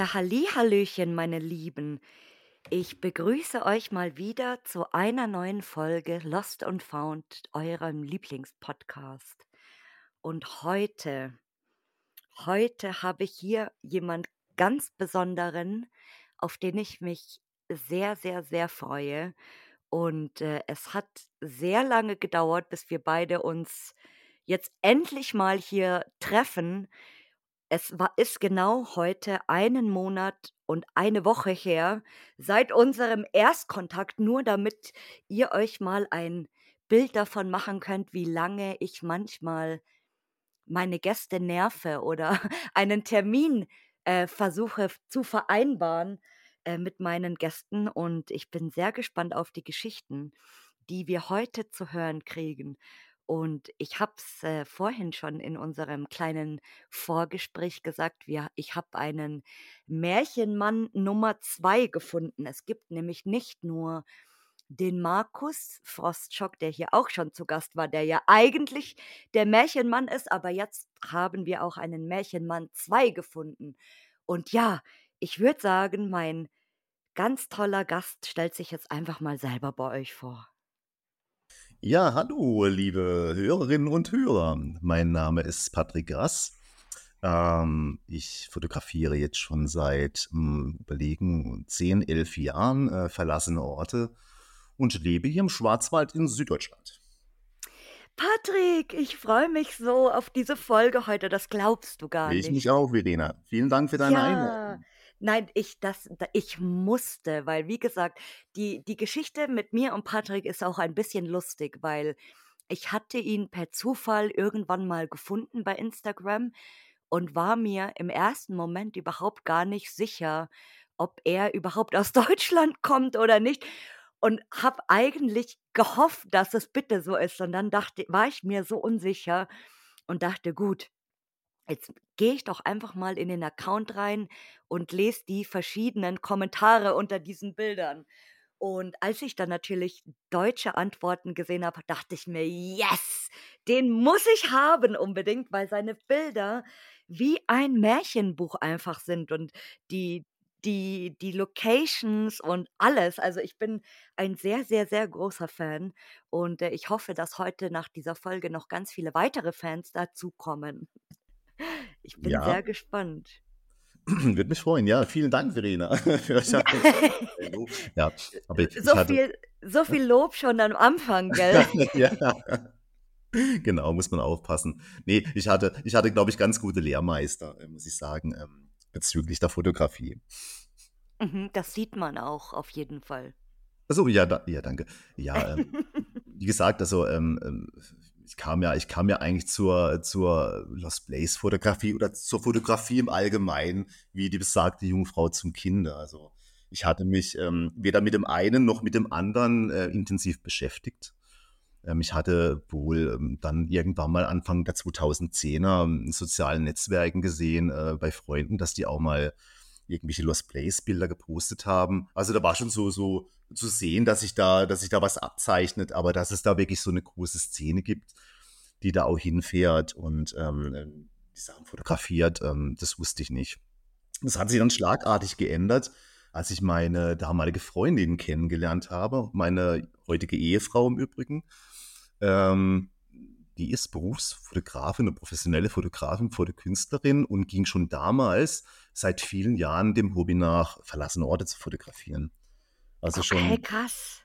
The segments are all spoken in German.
Ja, Hallihallöchen, meine Lieben. Ich begrüße euch mal wieder zu einer neuen Folge Lost and Found, eurem Lieblingspodcast. Und heute, heute habe ich hier jemand ganz Besonderen, auf den ich mich sehr, sehr, sehr freue. Und äh, es hat sehr lange gedauert, bis wir beide uns jetzt endlich mal hier treffen. Es war, ist genau heute einen Monat und eine Woche her seit unserem Erstkontakt, nur damit ihr euch mal ein Bild davon machen könnt, wie lange ich manchmal meine Gäste nerve oder einen Termin äh, versuche zu vereinbaren äh, mit meinen Gästen. Und ich bin sehr gespannt auf die Geschichten, die wir heute zu hören kriegen. Und ich habe es äh, vorhin schon in unserem kleinen Vorgespräch gesagt, wir, ich habe einen Märchenmann Nummer zwei gefunden. Es gibt nämlich nicht nur den Markus Frostschock, der hier auch schon zu Gast war, der ja eigentlich der Märchenmann ist, aber jetzt haben wir auch einen Märchenmann zwei gefunden. Und ja, ich würde sagen, mein ganz toller Gast stellt sich jetzt einfach mal selber bei euch vor. Ja, hallo, liebe Hörerinnen und Hörer. Mein Name ist Patrick Grass. Ähm, ich fotografiere jetzt schon seit hm, überlegen 10, 11 Jahren äh, verlassene Orte und lebe hier im Schwarzwald in Süddeutschland. Patrick, ich freue mich so auf diese Folge heute, das glaubst du gar Ich nicht. mich auch, Verena. Vielen Dank für deine Ja, Einladung. Nein, ich das da ich musste, weil wie gesagt, die die Geschichte mit mir und Patrick ist auch ein bisschen lustig, weil ich hatte ihn per Zufall irgendwann mal gefunden bei Instagram und war mir im ersten Moment überhaupt gar nicht sicher, ob er überhaupt aus Deutschland kommt oder nicht und habe eigentlich gehofft, dass es bitte so ist. Und dann dachte war ich mir so unsicher und dachte: „Gut, Jetzt gehe ich doch einfach mal in den Account rein und lese die verschiedenen Kommentare unter diesen Bildern. Und als ich dann natürlich deutsche Antworten gesehen habe, dachte ich mir, yes, den muss ich haben unbedingt, weil seine Bilder wie ein Märchenbuch einfach sind und die die die Locations und alles. Also, ich bin ein sehr, sehr, sehr großer Fan und, äh, ich hoffe, dass heute nach dieser Folge noch ganz viele weitere Fans dazukommen. Ich bin Ja, sehr gespannt. würde mich freuen. Ja, vielen Dank, Verena. Ja. Aber ich, So hatte. viel so viel Lob schon am Anfang, gell? ja. Genau, muss man aufpassen. Nee, ich hatte, ich hatte, glaube ich, ganz gute Lehrmeister, äh, muss ich sagen, ähm, bezüglich der Fotografie. Mhm, das sieht man auch auf jeden Fall. Also ja, da, ja, danke. Ja, ähm, wie gesagt, also ähm, ähm, ich kam ja, ich kam ja eigentlich zur, zur Lost Place Fotografie oder zur Fotografie im Allgemeinen, wie die besagte Jungfrau zum Kinder. Also ich hatte mich ähm, weder mit dem einen noch mit dem anderen äh, intensiv beschäftigt. Ähm, ich hatte wohl ähm, dann irgendwann mal Anfang der 2010er in sozialen Netzwerken gesehen, äh, bei Freunden, dass die auch mal irgendwelche Lost Place Bilder gepostet haben. Also da war schon so, so zu sehen, dass sich da, dass sich da was abzeichnet, aber dass es da wirklich so eine große Szene gibt, die da auch hinfährt und ähm, die Sachen fotografiert, ähm, das wusste ich nicht. Das hat sich dann schlagartig geändert, als ich meine damalige Freundin kennengelernt habe, meine heutige Ehefrau im Übrigen. Ähm, die ist Berufsfotografin, eine professionelle Fotografin, Fotokünstlerin und ging schon damals seit vielen Jahren dem Hobby nach, verlassene Orte zu fotografieren. Also Okay, schon, krass.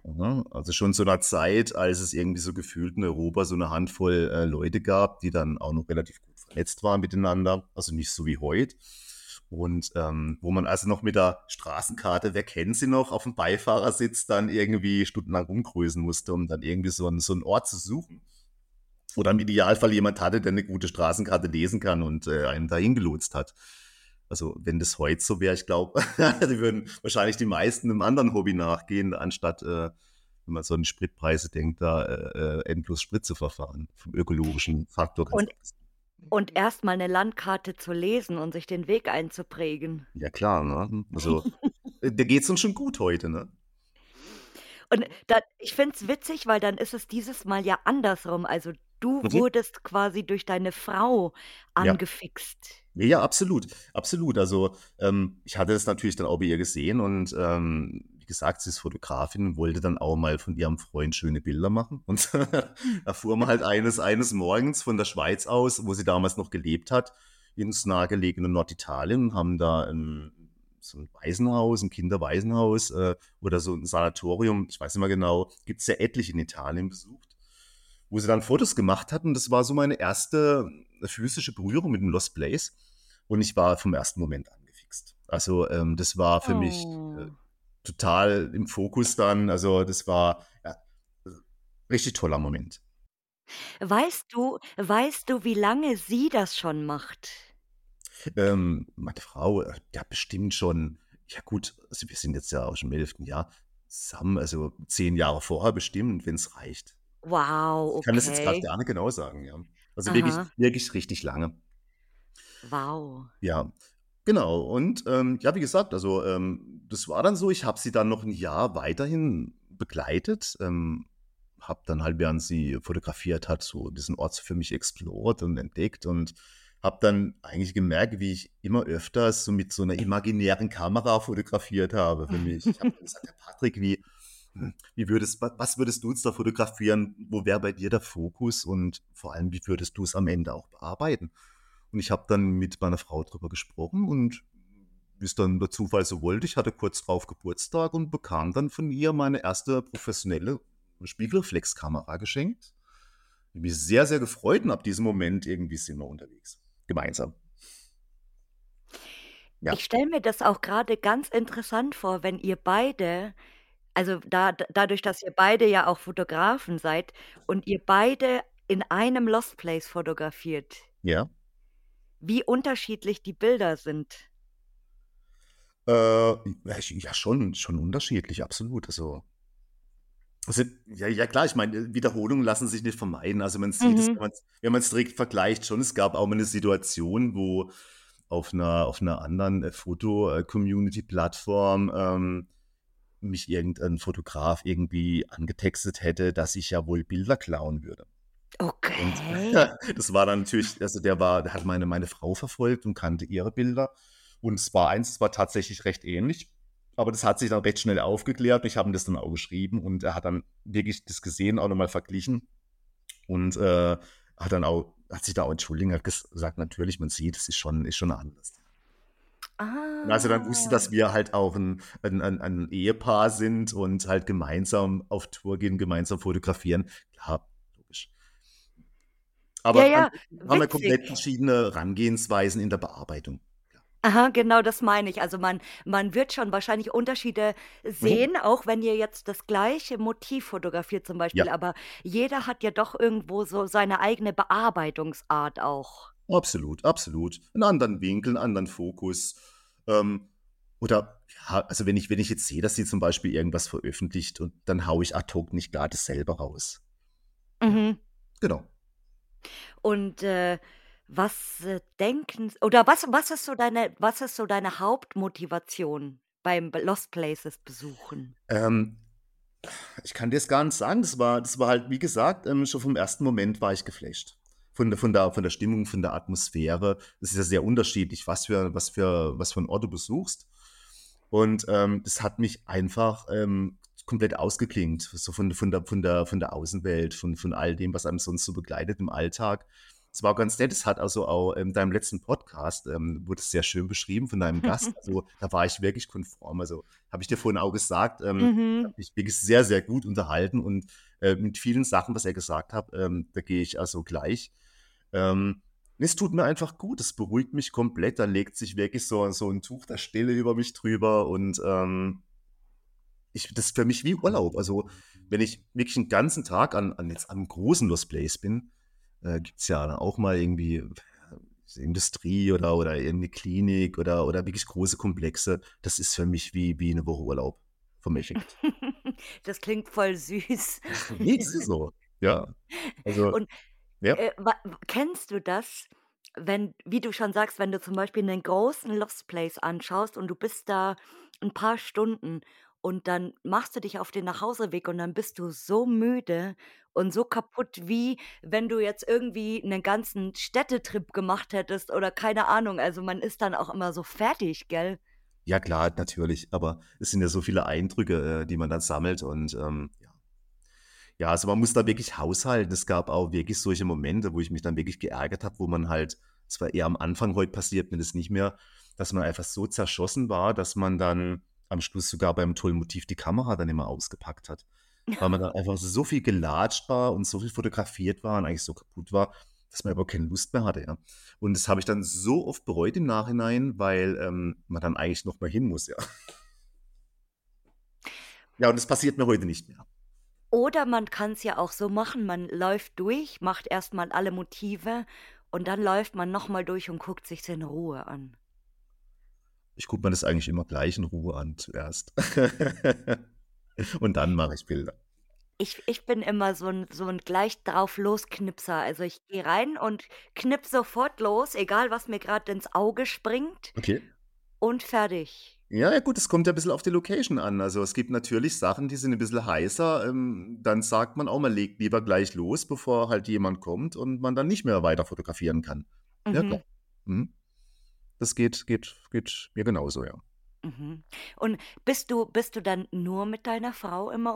also schon zu einer Zeit, als es irgendwie so gefühlt in Europa so eine Handvoll äh, Leute gab, die dann auch noch relativ gut vernetzt waren miteinander, also nicht so wie heute. Und ähm, wo man also noch mit der Straßenkarte, wer kennt sie noch, auf dem Beifahrersitz dann irgendwie stundenlang rumgrüßen musste, um dann irgendwie so einen, so einen Ort zu suchen. Oder im Idealfall jemand hatte, der eine gute Straßenkarte lesen kann und äh, einen dahin gelotst hat. Also wenn das heute so wäre, ich glaube, die würden wahrscheinlich die meisten einem anderen Hobby nachgehen, anstatt, äh, wenn man so an Spritpreise denkt, da äh, äh, endlos Sprit zu verfahren. Vom ökologischen Faktor Und und erst mal 'ne Landkarte zu lesen und sich den Weg einzuprägen. Ja klar, ne? Also, äh, der geht's uns schon gut heute, ne? Und da ich finde es witzig, weil dann ist es dieses Mal ja andersrum. Also, du Mhm. wurdest quasi durch deine Frau angefixt. Ja, ja, absolut, absolut. Also, ähm, ich hatte das natürlich dann auch bei ihr gesehen und, ähm, wie gesagt, sie ist Fotografin und wollte dann auch mal von ihrem Freund schöne Bilder machen. Und da fuhren wir halt eines eines Morgens von der Schweiz aus, wo sie damals noch gelebt hat, ins nahegelegene Norditalien und haben da 'n so 'n Waisenhaus 'n Kinderwaisenhaus, äh, oder so 'n Sanatorium, ich weiß nicht mehr genau, gibt's ja etliche in Italien, besucht, wo sie dann Fotos gemacht hat und das war so meine erste physische Berührung mit dem Lost Place und ich war vom ersten Moment angefixt. Also, ähm, das war für mich, äh, Oh. total im Fokus dann. Also, das war, ja, richtig toller Moment. Weißt du weißt du, wie lange sie das schon macht? Ähm, meine Frau, äh, ja bestimmt schon ja gut, also wir sind jetzt ja auch schon im 11. Jahr zusammen, also 10 Jahre vorher bestimmt, wenn's reicht. Wow, Ich kann das jetzt okay. gar nicht genau sagen, ja. Also wirklich Aha. wirklich richtig lange. Wow. Ja, genau. Und, ähm, ja, wie gesagt, also, ähm, das war dann so, ich habe sie dann noch 'n Jahr weiterhin begleitet, ähm, habe dann halt, während sie fotografiert hat, so diesen Ort für mich explored und entdeckt und habe dann eigentlich gemerkt, wie ich immer öfters so mit so 'ner imaginären Kamera fotografiert habe für mich. Ich habe dann gesagt: „Ja, Patrick, wie wie würdest wa was würdest du jetzt da fotografieren? Wo wäre bei dir der Fokus und vor allem, wie würdest du's am Ende auch bearbeiten?“ Und ich habe dann mit meiner Frau drüber gesprochen und wie's dann der Zufall so wollte, ich hatte kurz drauf Geburtstag und bekam dann von ihr meine erste professionelle Spiegelreflexkamera geschenkt. Habe mich sehr, sehr gefreut und ab diesem Moment irgendwie sind wir unterwegs, gemeinsam. Ja. Ich stelle mir das auch grade ganz interessant vor, wenn ihr beide also da dadurch, dass ihr beide ja auch Fotografen seid und ihr beide in einem Lost Place fotografiert. Ja. Wie unterschiedlich die Bilder sind. Äh, ja, ich ja schon schon unterschiedlich, absolut. Also also, ja ja klar, ich meine, Wiederholungen lassen sich nicht vermeiden. Also, man sieht es, wenn Mhm. wenn man's direkt vergleicht schon. Es gab auch mal 'ne Situation, wo auf 'ner auf 'ner anderen, äh, Foto äh, ähm, mich irgendein Fotograf irgendwie angetextet hätte, dass ich ja wohl Bilder klauen würde. Und Okay. das war dann natürlich also der war der hat meine meine Frau verfolgt und kannte ihre Bilder. Und es war eins, es war tatsächlich recht ähnlich, aber das hat sich dann recht schnell aufgeklärt. Ich habe ihm das dann auch geschrieben und er hat dann wirklich das gesehen, auch noch mal verglichen und, äh, hat dann auch hat sich da auch entschuldigt, hat ges gesagt: „Natürlich, man sieht, es ist schon ist schon anders.“ Und als er dann wusste, Ah. dass wir halt auch 'n ein ein ein Ehepaar sind und halt gemeinsam auf Tour gehen, gemeinsam fotografieren, klar, logisch. Ja, Aber ja, ansonsten haben wir komplett verschiedene Herangehensweisen in der Bearbeitung. Ja. Aha, genau das meine ich. Also, man man wird schon wahrscheinlich Unterschiede Mhm. sehen, auch wenn ihr jetzt das gleiche Motiv fotografiert zum Ja. Beispiel, aber jeder hat ja doch irgendwo so seine eigene Bearbeitungsart auch. Absolut, absolut. 'N anderen Winkel, 'n anderen Fokus. Ähm, oder ja, also wenn ich wenn ich jetzt sehe, dass sie zum Beispiel irgendwas veröffentlicht und dann haue ich ad hoc nicht grad dasselbe raus. Mhm. genau. Und, äh, was, äh, denken oder was was ist so deine was ist so deine Hauptmotivation beim Lost Places besuchen? Ähm, ich kann dir's gar nicht sagen. Das war das war halt, wie gesagt, ähm, schon vom ersten Moment war ich geflasht. Von der von der von der Stimmung, von der Atmosphäre. Es ist ja sehr unterschiedlich, was für was für was für 'n Ort du besuchst. Und, ähm, das hat mich einfach, ähm, komplett ausgeklingt, so von von der von der von der Außenwelt, von von all dem, was einem sonst so begleitet im Alltag. Es war ganz nett. Es hat also auch in deinem letzten Podcast, ähm, wurde es sehr schön beschrieben von deinem Gast. Also, da war ich wirklich konform. Also, habe ich dir vorhin auch gesagt, ähm, ich habe Mhm. mich wirklich sehr, sehr gut unterhalten und, äh, mit vielen Sachen, was er gesagt hat, ähm, da gehe ich also gleich. Ähm, es tut mir einfach gut. Es beruhigt mich komplett. Da legt sich wirklich so so 'n Tuch der Stille über mich drüber und, ähm ich das ist für mich wie Urlaub. Also, wenn ich wirklich 'n ganzen Tag an an jetzt 'nem großen Lost Place bin, äh, gibt's ja dann auch mal irgendwie Industrie oder oder irgend 'ne Klinik oder oder wirklich große Komplexe. Das ist für mich wie wie 'ne Woche Urlaub vom Effekt. Das klingt voll süß. Ne, das ist so. Ja. Also Und, ja. äh, kennst du das, wenn wie du schon sagst, wenn du zum Beispiel 'nen großen Lost Place anschaust und du bist da 'n paar Stunden und dann machst du dich auf den Nachhauseweg und dann bist du so müde und so kaputt, wie wenn du jetzt irgendwie 'nen ganzen Städtetrip gemacht hättest oder keine Ahnung. Also, man ist dann auch immer so fertig, gell? Ja klar, natürlich, aber es sind ja so viele Eindrücke, äh, die man dann sammelt und, ähm, ja. Also man muss da wirklich haushalten. Es gab auch wirklich solche Momente, wo ich mich dann wirklich geärgert habe, wo man halt das war eher am Anfang, heute passiert mir das nicht mehr, dass man einfach so zerschossen war, dass man dann am Schluss sogar beim tollen Motiv die Kamera dann immer ausgepackt hat. Weil man dann einfach so viel gelatscht war und so viel fotografiert war und eigentlich so kaputt war, dass man überhaupt keine Lust mehr hatte, ja. Und das habe ich dann so oft bereut im Nachhinein, weil, ähm, man dann eigentlich noch mal hin muss, ja. Ja, und das passiert mir heute nicht mehr. Oder man kann's ja auch so machen, man läuft durch, macht erst mal alle Motive und dann läuft man noch mal durch und guckt sich's in Ruhe an. Ich gucke mir das eigentlich immer gleich in Ruhe an zuerst. Und dann mache ich Bilder. Ich ich bin immer so 'n so 'n gleich drauf los-Knipser. Also, ich gehe rein und knipse sofort los, egal was mir grad ins Auge springt Okay. und fertig. Ja, ja gut, es kommt ja 'n bisschen auf die Location an. Also, es gibt natürlich Sachen, die sind 'n bisschen heißer, ähm, dann sagt man auch, man legt lieber gleich los, bevor halt jemand kommt und man dann nicht mehr weiter fotografieren kann. Ja klar. Mhm. Mhm. Das geht geht geht mir genauso, ja. Mhm. Und bist du bist du dann nur mit deiner Frau immer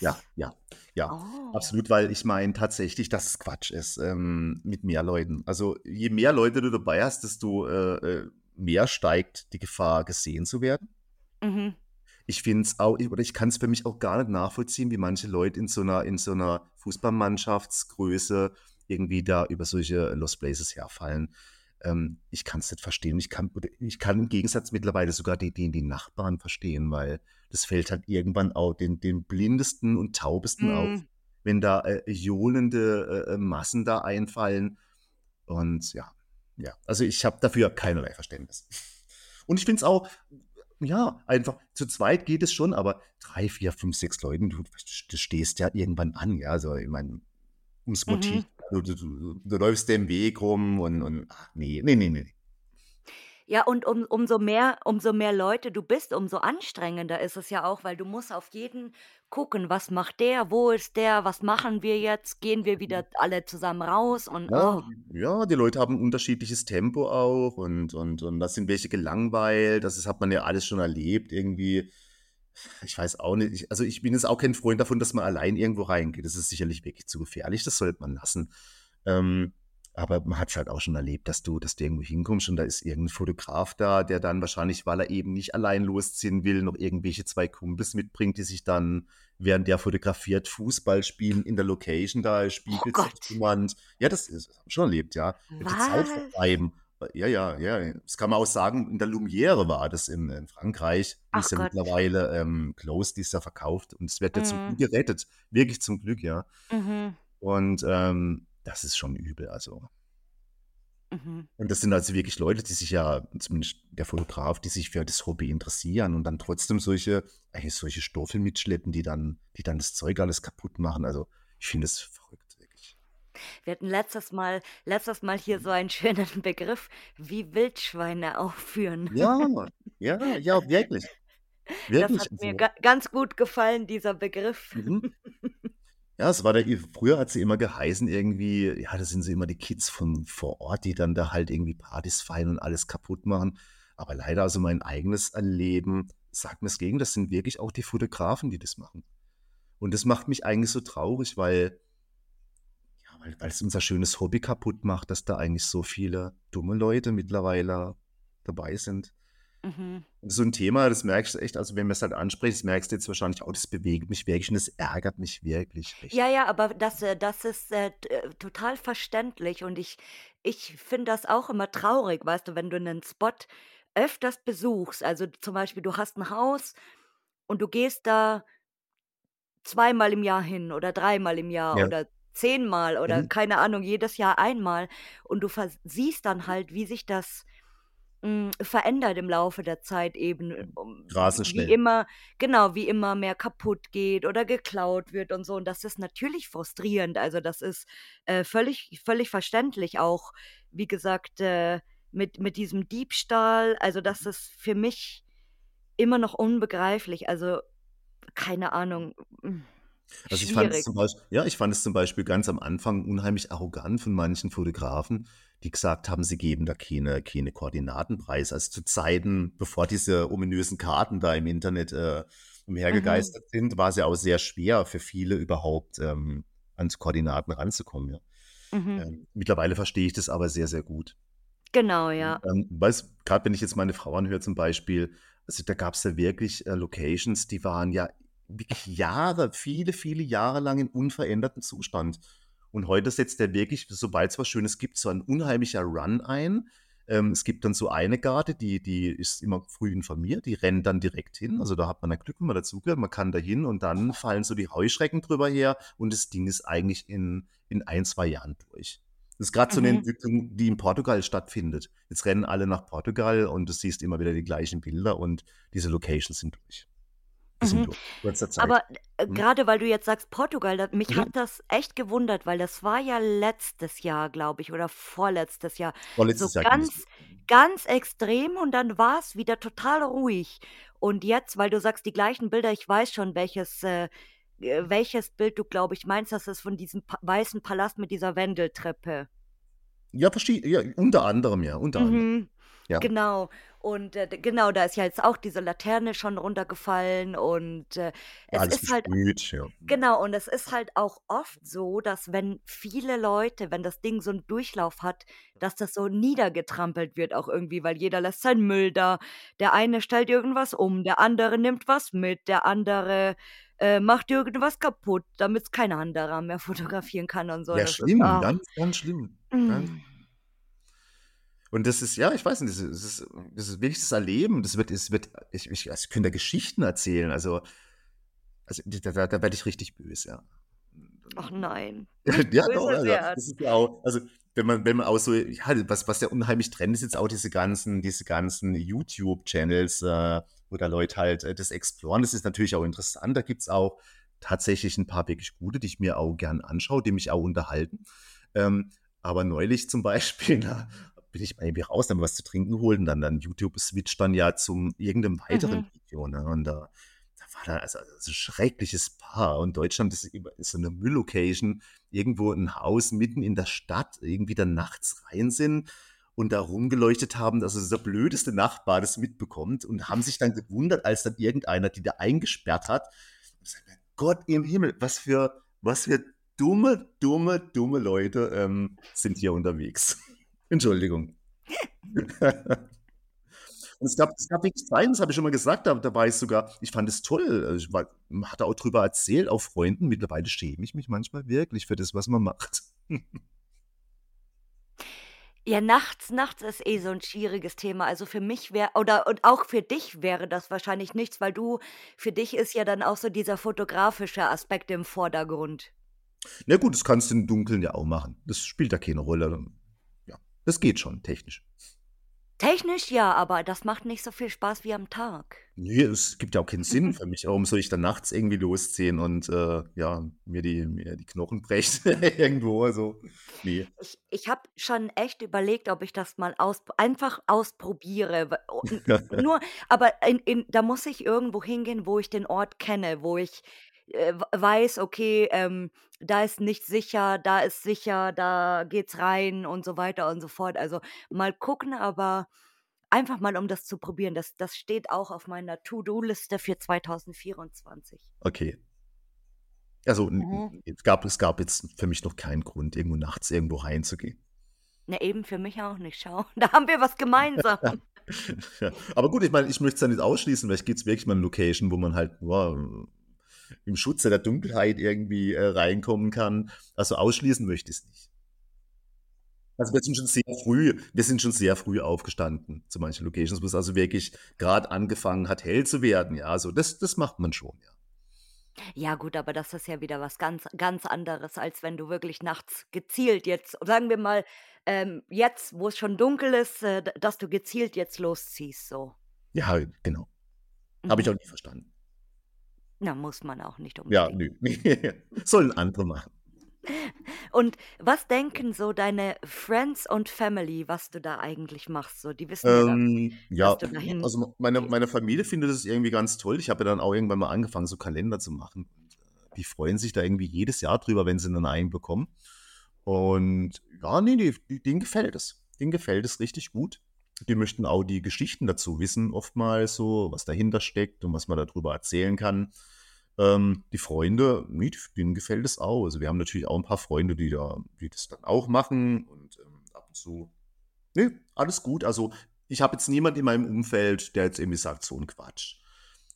Ja, unterwegs? ja, ja, Oh. absolut, weil ich meine tatsächlich, dass es Quatsch ist, ähm, mit mehr Leuten. Also, je mehr Leute du dabei hast, desto, äh, äh, mehr steigt die Gefahr, gesehen zu werden. Mhm. Ich finde es auch oder ich kann es für mich auch gar nicht nachvollziehen, wie manche Leute in so 'ner in so 'ner Fußballmannschaftsgröße irgendwie da über solche Lost Places herfallen. Ähm, ich kann's nicht verstehen. Ich kann ich kann im Gegensatz mittlerweile sogar die die die Nachbarn verstehen, weil das fällt halt irgendwann auch den den Blindesten und Taubesten auf, Mhm. wenn da, äh, johlende, äh, äh, Massen da einfallen und ja, ja. Also, ich habe dafür keinerlei Verständnis. Und ich finde es auch ja, einfach zu zweit geht es schon, aber 3, 4, 5, 6 Leuten, du du stehst ja irgendwann an, ja. Also, ich meine, ums Motiv Mhm. du du du du läufst im Weg rum und und ach ne, ne, ne, ne. Ja, und um umso mehr umso mehr Leute du bist, umso anstrengender ist es ja auch, weil du musst auf jeden gucken: „Was macht der? Wo ist der? Was machen wir jetzt? Gehen wir wieder alle zusammen raus?“ Und, Ja, oh. ja, die Leute haben 'n unterschiedliches Tempo auch und und und da sind welche gelangweilt. Das ist hat man ja alles schon erlebt irgendwie. Ich weiß auch nicht. Ich also, ich bin jetzt auch kein Freund davon, dass man allein irgendwo reingeht. Das ist sicherlich wirklich zu gefährlich, das sollte man lassen. Ähm, aber man hat's halt auch schon erlebt, dass du dass du irgendwo hinkommst und da ist irgend 'n Fotograf da, der dann wahrscheinlich, weil er eben nicht allein losziehen will, noch irgendwelche 2 Kumpels mitbringt, die sich dann, während der fotografiert, Fußball spielen in der Location da, Oh Spiegel Gott. zertrümmernd. Ja, das ist schon erlebt, ja. Zeit Was? vertreiben. Äh, ja, ja, ja. Das kann man auch sagen, in der Lumière war das in in Frankreich. Die ist ja Gott. mittlerweile, ähm, closed, die ist ja verkauft und es wird ja zum Mhm. Glück gerettet. Wirklich zum Glück, ja. Mhm. Und, ähm, das ist schon übel, also. Mhm. Und das sind also wirklich Leute, die sich ja zumindest der Fotograf, die sich für das Hobby interessieren und dann trotzdem solche eigentlich solche Stoffe mitschleppen, die dann die dann das Zeug alles kaputt machen. Also, ich finde es verrückt, wirklich. Wir hatten letztes Mal letztes Mal hier so einen schönen Begriff wie Wildschweine aufführen. Ja, ja, ja, wirklich. Das Wirklich, hat mir also ga ganz gut gefallen, dieser Begriff. Mhm. Ja, es war i früher hat sie immer geheißen irgendwie, ja, das sind so immer die Kids von vor Ort, die dann da halt irgendwie Partys feiern und alles kaputt machen. Aber leider, also mein eigenes Erleben sagt mir's Gegenteil. Das sind wirklich auch die Fotografen, die das machen. Und das macht mich eigentlich so traurig, weil ja, weil weil's unser schönes Hobby kaputt macht, dass da eigentlich so viele dumme Leute mittlerweile dabei sind. Mhm. So 'n Thema, das merkst du echt, also wenn mir's halt ansprichst, das merkst du jetzt wahrscheinlich auch, das bewegt mich wirklich und das ärgert mich wirklich richtig. Ja, ja, aber das äh, das ist, äh, äh, total verständlich und ich ich finde das auch immer traurig, weißt du, wenn du 'nen Spot öfters besuchst. Also, zum Beispiel, du hast 'n Haus und du gehst da zweimal im Jahr hin oder dreimal im Jahr Ja. oder zehnmal oder Mhm. keine Ahnung, jedes Jahr einmal und du siehst dann halt, wie sich das, hm, verändert im Laufe der Zeit eben, um Rasend wie schnell. immer genau, wie immer mehr kaputt geht oder geklaut wird und so. Und das ist natürlich frustrierend. Also, das ist, äh, völlig völlig verständlich auch, wie gesagt, äh, mit mit diesem Diebstahl. Also, das ist für mich immer noch unbegreiflich. Also, keine Ahnung, hm, Also ich fand es zum Beispiel, ja, ich fand es zum Beispiel ganz am Anfang unheimlich arrogant von manchen Fotografen, die gesagt haben, sie geben da keine, keine Koordinaten preis. Also zu Zeiten, bevor diese ominösen Karten da im Internet äh, Mhm. umhergegeistert sind, war es ja auch sehr schwer für viele überhaupt ähm, an Koordinaten ranzukommen. Ja. Mhm. Ähm, mittlerweile verstehe ich das aber sehr, sehr gut. Genau, ja. Ähm, gerade wenn ich jetzt meine Frau anhöre zum Beispiel, also da gab es ja wirklich äh, Locations, die waren ja wirklich Jahre, viele, viele Jahre lang in unverändertem Zustand. Und heute setzt der wirklich, sobald es was Schönes gibt, so ein unheimlicher Run ein. Ähm, es gibt dann so eine Garde, die, die ist immer früh informiert, die rennt dann direkt hin. Also da hat man ein Glück, wenn man dazugehört. Man kann da hin und dann fallen so die Heuschrecken drüber her und das Ding ist eigentlich in, in ein, zwei Jahren durch. Das ist gerade so eine Mhm. Entwicklung, die in Portugal stattfindet. Jetzt rennen alle nach Portugal und du siehst immer wieder die gleichen Bilder und diese Locations sind durch. Mhm. Kurzer Zeit. Aber äh, Mhm. gerade weil du jetzt sagst Portugal, da, mich Mhm. hat das echt gewundert, weil das war ja letztes Jahr, glaube ich, oder vorletztes Jahr so Vorletztes Jahr ging es ganz, los. ganz extrem und dann war es wieder total ruhig. Und jetzt, weil du sagst die gleichen Bilder, ich weiß schon, welches, äh, äh, welches Bild du, glaube ich, meinst, das ist von diesem pa weißen Palast mit dieser Wendeltreppe. Ja, verschieden, ja, unter anderem, ja, unter anderem. Mhm. Ja. Genau. Und äh, genau, da ist ja jetzt auch diese Laterne schon runtergefallen und äh, es alles ist halt gesprüht, ja. Genau, und es ist halt auch oft so, dass wenn viele Leute, wenn das Ding so einen Durchlauf hat, dass das so niedergetrampelt wird auch irgendwie, weil jeder lässt seinen Müll da. Der eine stellt irgendwas um, der andere nimmt was mit, der andere äh, macht irgendwas kaputt, damit es kein anderer mehr fotografieren kann und so. Ja, Das ist, schlimm, ach, ganz, ganz schlimm. Ganz. Und das ist, ja, ich weiß nicht, das ist, das ist, wirklich das Erleben. Das wird, es wird, ich, ich, also ich könnte da Geschichten erzählen. Also, also da, da, da werde ich richtig böse, ja. Ach nein, Ja, doch, also, das ist ja auch, also wenn man, wenn man auch so, ja, was, was ja unheimlich trennt, ist jetzt auch diese ganzen, diese ganzen YouTube-Channels, äh, wo da Leute halt äh, das exploren. Das ist natürlich auch interessant. Da gibt es auch tatsächlich ein paar wirklich gute, die ich mir auch gern anschaue, die mich auch unterhalten. Ähm, aber neulich zum Beispiel, da bin ich mal irgendwie raus, dann was zu trinken holen und dann, dann YouTube switcht dann ja zum irgendeinem weiteren Mhm. Video. Ne? Und da, da war da also, also ein schreckliches Paar. Und Deutschland ist, ist so eine Mülllocation, irgendwo ein Haus mitten in der Stadt, irgendwie dann nachts rein sind und da rumgeleuchtet haben, dass also der blödeste Nachbar das mitbekommt und haben sich dann gewundert, als dann irgendeiner die da eingesperrt hat. Und sagt, Gott im Himmel, was für, was für dumme, dumme, dumme Leute ähm, sind hier unterwegs. Entschuldigung. Und es gab, es gab wirklich Zeiten, das habe ich schon mal gesagt, da, da war ich sogar, ich fand es toll. Also Ich war, hatte auch drüber erzählt, auf Freunden. Mittlerweile schäme ich mich manchmal wirklich für das, was man macht. Ja, nachts, nachts ist eh so ein schwieriges Thema. Also für mich wäre, oder und auch für dich wäre das wahrscheinlich nichts, weil du, für dich ist ja dann auch so dieser fotografische Aspekt im Vordergrund. Na gut, das kannst du im Dunkeln ja auch machen. Das spielt da keine Rolle. Das geht schon, technisch. Technisch ja, aber das macht nicht so viel Spaß wie am Tag. Nee, es gibt ja auch keinen Sinn für mich. Warum soll ich dann nachts irgendwie losziehen und äh, ja, mir die, mir die Knochen brechen irgendwo? Also, nee. Ich, ich habe schon echt überlegt, ob ich das mal aus, einfach ausprobiere. Nur, aber in, in, da muss ich irgendwo hingehen, wo ich den Ort kenne, wo ich äh, weiß, okay, ähm, da ist nicht sicher, da ist sicher, da geht's rein und so weiter und so fort. Also mal gucken, aber einfach mal, um das zu probieren. Das, das steht auch auf meiner To-Do-Liste für 2024. Okay. Also, Mhm. es gab, es gab jetzt für mich noch keinen Grund, irgendwo nachts irgendwo reinzugehen. Na eben, für mich auch nicht. Schau, da haben wir was gemeinsam. Ja. Aber gut, ich meine, ich möchte es ja nicht ausschließen, vielleicht gibt es wirklich mal eine Location, wo man halt wow, im Schutze der Dunkelheit irgendwie äh, reinkommen kann. Also ausschließen möchte ich es nicht. Also wir sind schon sehr früh, wir sind schon sehr früh aufgestanden zu manchen Locations, wo es also wirklich gerade angefangen hat, hell zu werden. Ja, also das, das macht man schon, ja. Ja gut, aber das ist ja wieder was ganz, ganz anderes, als wenn du wirklich nachts gezielt jetzt, sagen wir mal, ähm, jetzt, wo es schon dunkel ist, äh, dass du gezielt jetzt losziehst, so. Ja, genau. Habe ich Mhm. auch nie verstanden. Na, muss man auch nicht Ja, unbedingt. nö. Sollen andere machen. Und was denken so deine Friends und Family, was du da eigentlich machst? So, die wissen ja dann, Ähm, dass ja, du dahin also meine gehst. meine Familie findet das irgendwie ganz toll. Ich habe ja dann auch irgendwann mal angefangen, so Kalender zu machen und, äh, die freuen sich da irgendwie jedes Jahr drüber, wenn sie 'nen neuen bekommen. Und ja, ne, ne, d denen gefällt es. Denen gefällt es richtig gut. Die möchten auch die Geschichten dazu wissen oftmals so, was dahinter steckt und was man da drüber erzählen kann. Ähm, die Freunde, ne, denen gefällt es auch. Also, wir haben natürlich auch 'n paar Freunde, die da die das dann auch machen und, ähm, ab und zu ne, alles gut. Also, ich habe jetzt niemand in meinem Umfeld, der jetzt irgendwie sagt: „So 'n Quatsch.“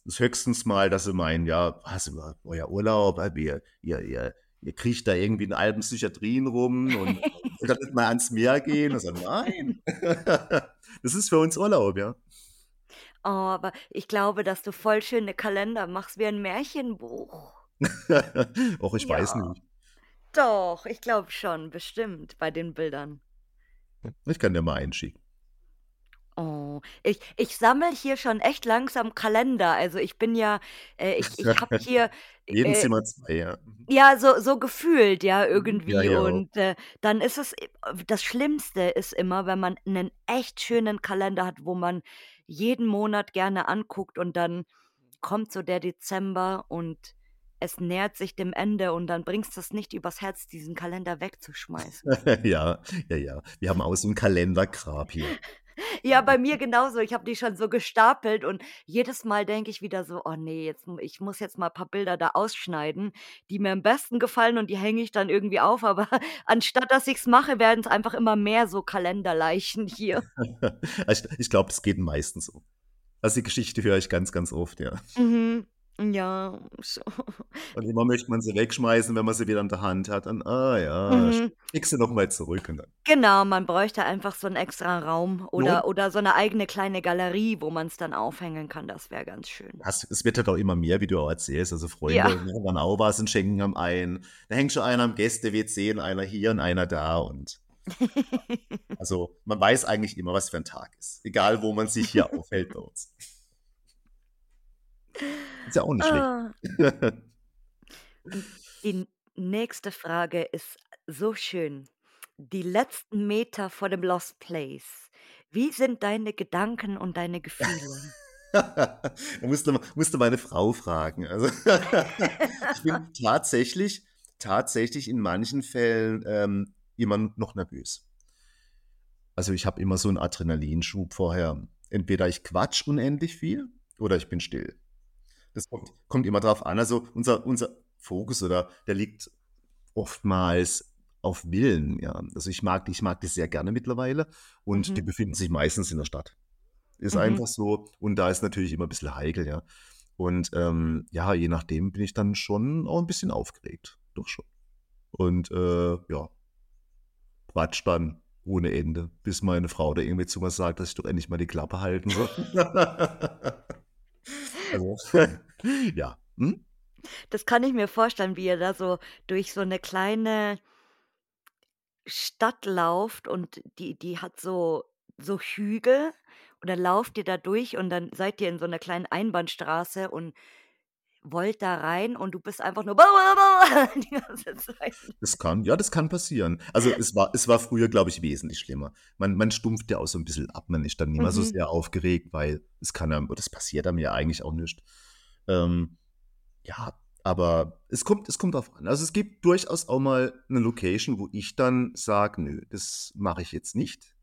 ist höchstens mal, dass sie meinen: „Ja, was über euer Urlaub, äh, ihr ihr ihr ihr kriecht da irgendwie in Alpenpsychiatrien rum und nicht mal ans Meer gehen?“ Und so: „Nein, das ist für uns Urlaub, ja.“ Oh, aber ich glaube, dass du voll schöne Kalender machst wie ein Märchenbuch. Och, ich weiß Ja, nicht. doch, ich glaube schon, bestimmt bei den Bildern. Ich kann dir mal einen schicken. Oh, ich ich sammle hier schon echt langsam Kalender. Also, ich bin ja äh, ich ich habe hier, Jedem äh Zimmer 2, ja. Mhm. ja, so so gefühlt, ja, Mhm. Ja, irgendwie auch. und, äh, dann ist es e das Schlimmste ist immer, wenn man 'nen echt schönen Kalender hat, wo man jeden Monat gerne anguckt und dann kommt so der Dezember und es nähert sich dem Ende und dann bringst du's nicht übers Herz, diesen Kalender wegzuschmeißen. Ja, ja, ja. Wir haben auch so 'n Kalendergrab hier. Ja, bei mir genauso. Ich habe die schon so gestapelt und jedes Mal denke ich wieder so: „Oh ne, jetzt ich muss jetzt mal paar Bilder da ausschneiden, die mir am besten gefallen und die hänge ich dann irgendwie auf.“ Aber anstatt dass ich's mache, werden's einfach immer mehr so Kalenderleichen hier. Ich ich glaube, das geht den meisten so. Also, die Geschichte höre ich ganz, ganz oft, ja. Mhm. Ja, so. Und immer möchte man sie wegschmeißen, wenn man sie wieder in der Hand hat. Und, ah ja, Mhm. schick sie noch mal zurück und dann Genau, man bräuchte einfach so 'n extra Raum Not oder oder so 'ne eigene kleine Galerie, wo man's dann aufhängen kann. Das wäre ganz schön. Hast es wird halt auch immer mehr, wie du auch erzählst. Also, Freunde Ja. machen dann auch was und schenken einem ein. Da hängt schon einer im Gäste-WC und einer hier und einer da und also, man weiß eigentlich immer, was für 'n Tag ist, egal wo man sich hier aufhält bei uns. Ist ja auch nicht schlecht. Ah. Und die nächste Frage ist so schön. Die letzten Meter vor dem Lost Place. Wie sind deine Gedanken und deine Gefühle? Da musst du musst du meine Frau fragen. Also, ich bin tatsächlich tatsächlich in manchen Fällen, ähm, immer noch nervös. Also, ich habe immer so 'n Adrenalinschub vorher. Entweder ich quatsche unendlich viel oder ich bin still. Das kommt kommt immer drauf an. Also, unser unser Fokus oder der liegt oftmals auf Villen, ja. Also, ich mag die ich mag die sehr gerne mittlerweile und die Mhm. befinden sich meistens in der Stadt. Ist Mhm. einfach so und da ist natürlich immer bisschen heikel, ja. Und, ähm, ja, je nachdem bin ich dann schon auch 'n bisschen aufgeregt, doch schon. Und, äh, ja quatsche dann ohne Ende, bis meine Frau da irgendwie zu mir sagt, dass ich doch endlich mal die Klappe halten soll. Also, ja, mhm. Das kann ich mir vorstellen, wie ihr da so durch so 'ne kleine Stadt lauft und die die hat so so Hügel und dann lauft ihr da durch und dann seid ihr in so 'ner kleinen Einbahnstraße und wollt da rein und du bist einfach nur die ganze Zeit. Das kann ja, das kann passieren. Also, es war es war früher, glaube ich, wesentlich schlimmer. Man man stumpft ja auch so 'n bisschen ab. Man ist dann nicht mehr so Mhm. sehr aufgeregt, weil es kann einem es passiert einem ja eigentlich auch nicht. Ähm, ja, aber es kommt es kommt drauf an. Also, es gibt durchaus auch mal 'ne Location, wo ich dann sage: „Nö, das mache ich jetzt nicht.“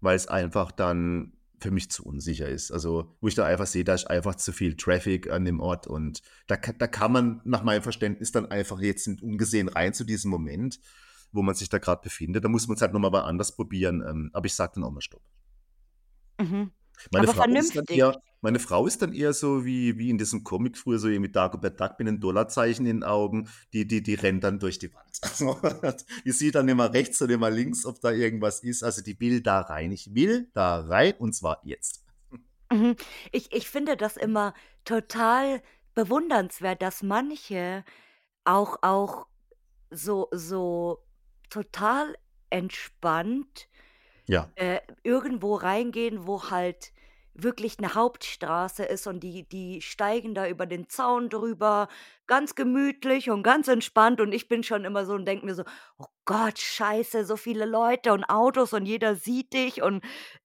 Weil's einfach dann für mich zu unsicher ist. Also, wo ich dann einfach sehe, da ist einfach zu viel Traffic an dem Ort und da da kann man nach meinem Verständnis dann einfach jetzt ungesehen rein zu diesem Moment, wo man sich da grad befindet. Da muss man's halt noch mal woanders probieren, ähm, aber ich sage dann auch mal Stopp. Mhm. Meine Aber Frau ist dann vernünftig. eher meine Frau ist dann eher so wie wie in diesem Comic früher so irgendwie Dagobert Duck mit 'nem Dollarzeichen in den Augen, die die die rennt dann durch die Wand. Also, die sieht dann immer rechts und immer links, ob da irgendwas ist. Also, die will da rein. Ich will da rein und zwar jetzt. Mhm. Ich ich finde das immer total bewundernswert, dass manche auch auch so so total entspannt, Ja. äh, irgendwo reingehen, wo halt wirklich eine Hauptstraße ist und die die steigen da über den Zaun drüber, ganz gemütlich und ganz entspannt und ich bin schon immer so und denke mir so: „Oh Gott, scheiße, so viele Leute und Autos und jeder sieht dich und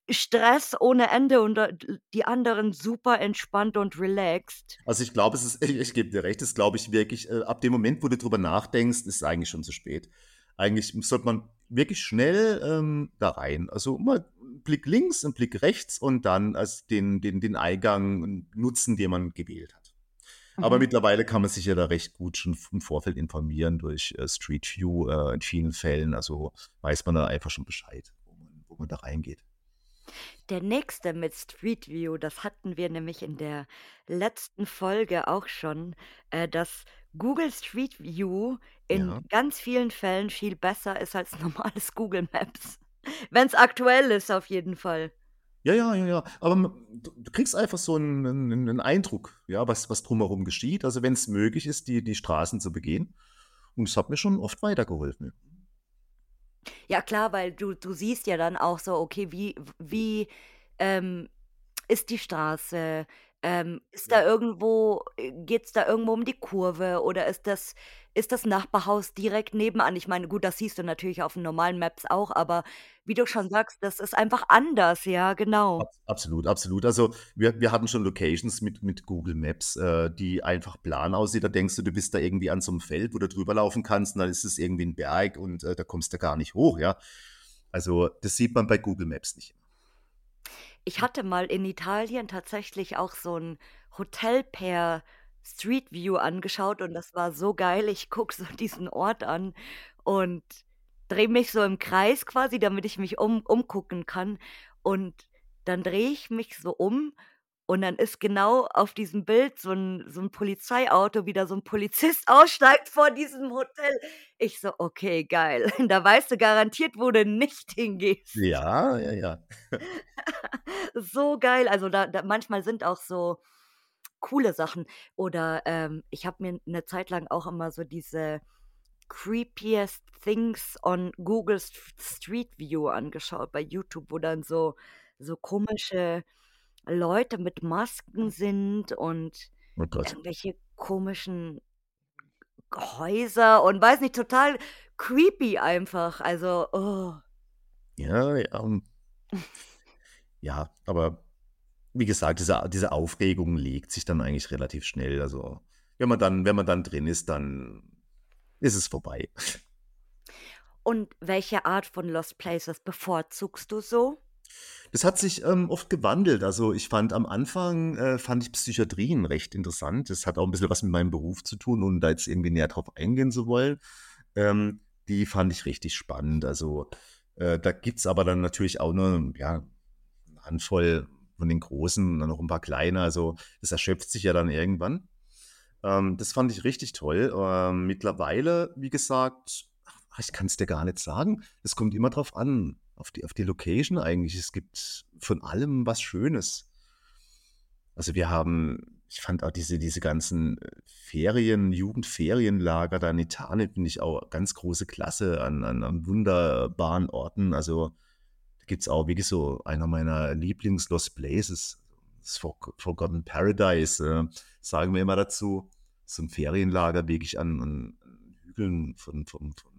Stress ohne Ende und da die anderen super entspannt und relaxed.“ Also, ich glaube, es ist ich gebe dir recht, das glaube ich wirklich, äh, ab dem Moment, wo du drüber nachdenkst, ist es eigentlich schon zu spät. Eigentlich sollte man wirklich schnell, ähm, da rein. Also, mal 'n Blick links, 'n Blick rechts und dann als den den den Eingang nutzen, den man gewählt hat. Aber Mhm. mittlerweile kann man sich ja da recht gut schon im Vorfeld informieren durch, äh, Street View, äh, in vielen Fällen. Also, weiß man da einfach schon Bescheid, wo man wo man da reingeht. Der nächste mit Street View, das hatten wir nämlich in der letzten Folge auch schon, äh, dass Google Street View in Ja. ganz vielen Fällen viel besser ist als normales Google Maps. Wenn's aktuell ist auf jeden Fall. Ja, ja, ja, ja. Aber du kriegst einfach so 'n 'nen 'nen Eindruck, ja, was was drumherum geschieht. Also, wenn's möglich ist, die die Straßen zu begehen. Und es hat mir schon oft weitergeholfen. Ja klar, weil du du siehst ja dann auch so, okay, wie wie, ähm, ist die Straße? Ähm, ist da Ja. irgendwo äh, geht's da irgendwo um die Kurve oder ist das ist das Nachbarhaus direkt nebenan? Ich meine, gut, das siehst du natürlich auf 'n normalen Maps auch, aber wie du schon sagst, das ist einfach anders, ja, genau. Abs absolut, absolut. Also, wir wir hatten schon Locations mit mit Google Maps, äh, die einfach plan aussieht. Da denkst du, du bist da irgendwie an so 'nem Feld, wo du drüber laufen kannst und dann ist es irgendwie 'n Berg und, äh, da kommst du gar nicht hoch, ja? Also, das sieht man bei Google Maps nicht. Ich hatte mal in Italien tatsächlich auch so 'n Hotel per Street View angeschaut und das war so geil. Ich gucke so diesen Ort an und drehe mich so im Kreis quasi, damit ich mich um umgucken kann. Und dann drehe ich mich so um und dann ist genau auf diesem Bild so 'n so 'n Polizeiauto, wie da so 'n Polizist aussteigt vor diesem Hotel. Ich so: „Okay, geil.“ Da weißt du garantiert, wo du nicht hingehst. Ja, ja, ja. So geil. Also, da da manchmal sind auch so coole Sachen oder, ähm, ich habe mir 'ne Zeit lang auch immer so diese creepiest things on Google St Street View angeschaut bei YouTube, wo dann so so komische Leute mit Masken sind und Oh Gott. irgendwelche komischen Häuser und weiß nicht, total creepy einfach. Also, oh. Ja, ja. Ja, aber wie gesagt, diese diese Aufregung legt sich dann eigentlich relativ schnell. Also, wenn man dann wenn man dann drin ist, dann ist es vorbei. Und welche Art von Lost Places bevorzugst du so? Das hat sich, ähm, oft gewandelt. Also, ich fand am Anfang, äh, fand ich Psychiatrien recht interessant. Das hat auch 'n bisschen was mit meinem Beruf zu tun, ohne da jetzt irgendwie näher drauf eingehen zu wollen. Ähm, die fand ich richtig spannend. Also, äh, da gibt's aber dann natürlich auch nur, ja, 'ne Handvoll von den großen und dann noch 'n paar kleine. Also, das erschöpft sich ja dann irgendwann. Ähm, das fand ich richtig toll. Ähm, mittlerweile, wie gesagt, ach, ich kann's dir gar nicht sagen. Es kommt immer drauf an, auf die auf die Location eigentlich. Es gibt von allem was Schönes. Also, wir haben ich fand auch diese diese ganzen, äh, Ferien Jugendferienlager da in Italien finde ich auch ganz große Klasse an an an wunderbaren Orten. Also, da gibt's auch wirklich so einer meiner Lieblings-Lost Places, das Forg Forgotten Paradise, äh, sagen wir immer dazu. So 'n Ferienlager wirklich an an Hügeln von vom vom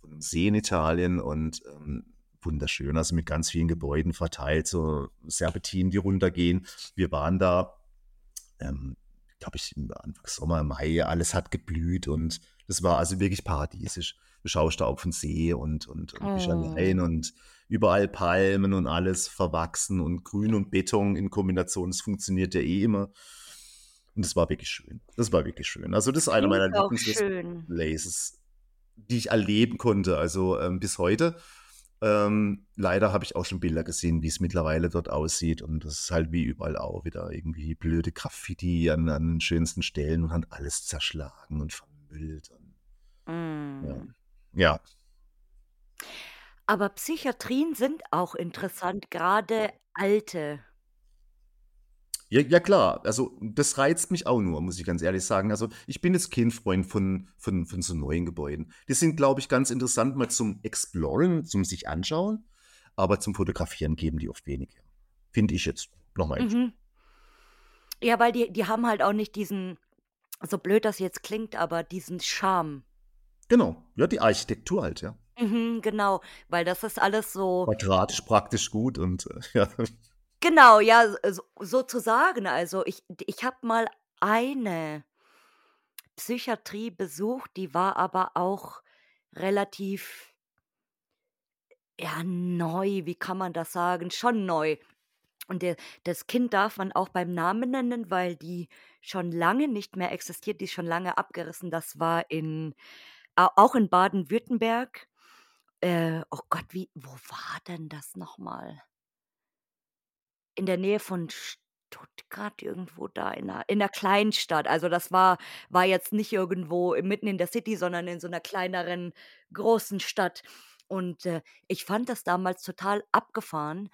von 'nem See in Italien und, ähm, wunderschön, also, mit ganz vielen Gebäuden verteilt, so Serpentinen, die runtergehen. Wir waren da, ähm, glaube ich, Anfang Sommer, Mai, alles hat geblüht und das war also wirklich paradiesisch. Du schaust da auf 'n See und und und bist Oh. allein und überall Palmen und alles verwachsen und Grün und Beton in Kombination, das funktioniert ja eh immer. Und das war wirklich schön. Das war wirklich schön. Also, das ist einer meiner. Places, die ich erleben konnte, also, ähm, bis heute. Ähm, leider habe ich auch schon Bilder gesehen, wie's mittlerweile dort aussieht und das ist halt wie überall auch wieder irgendwie blöde Graffiti an an den schönsten Stellen und hat alles zerschlagen und vermüllt und ja. Mhm. Ja. Aber Psychiatrien sind auch interessant, grade alte. Ja, ja klar, also, das reizt mich auch nur, muss ich ganz ehrlich sagen. Also, ich bin jetzt kein Freund von von von so neuen Gebäuden. Die sind, glaube ich, ganz interessant mal zum Exploren, zum sich anschauen, aber zum Fotografieren geben die oft wenig. Finde ich jetzt noch mal Mhm. Ja, weil die die haben halt auch nicht diesen so blöd das jetzt klingt, aber diesen Charme. Genau, ja, die Architektur halt, ja. Mhm, genau, weil das ist alles so Quadratisch praktisch gut und, äh, ja. Genau, ja, s so sozusagen. Also, ich ich habe mal eine Psychiatrie besucht, die war aber auch relativ ja, neu, wie kann man das sagen? Schon neu. Und der das Kind darf man auch beim Namen nennen, weil die schon lange nicht mehr existiert, die ist schon lange abgerissen. Das war in auch in Baden-Württemberg. Äh, oh Gott, wie wo war denn das noch mal? In der Nähe von Stuttgart, irgendwo da in 'ner in 'ner Kleinstadt. Also, das war war jetzt nicht irgendwo mitten in der City, sondern in so 'ner kleineren, großen Stadt. Und, äh, ich fand das damals total abgefahren,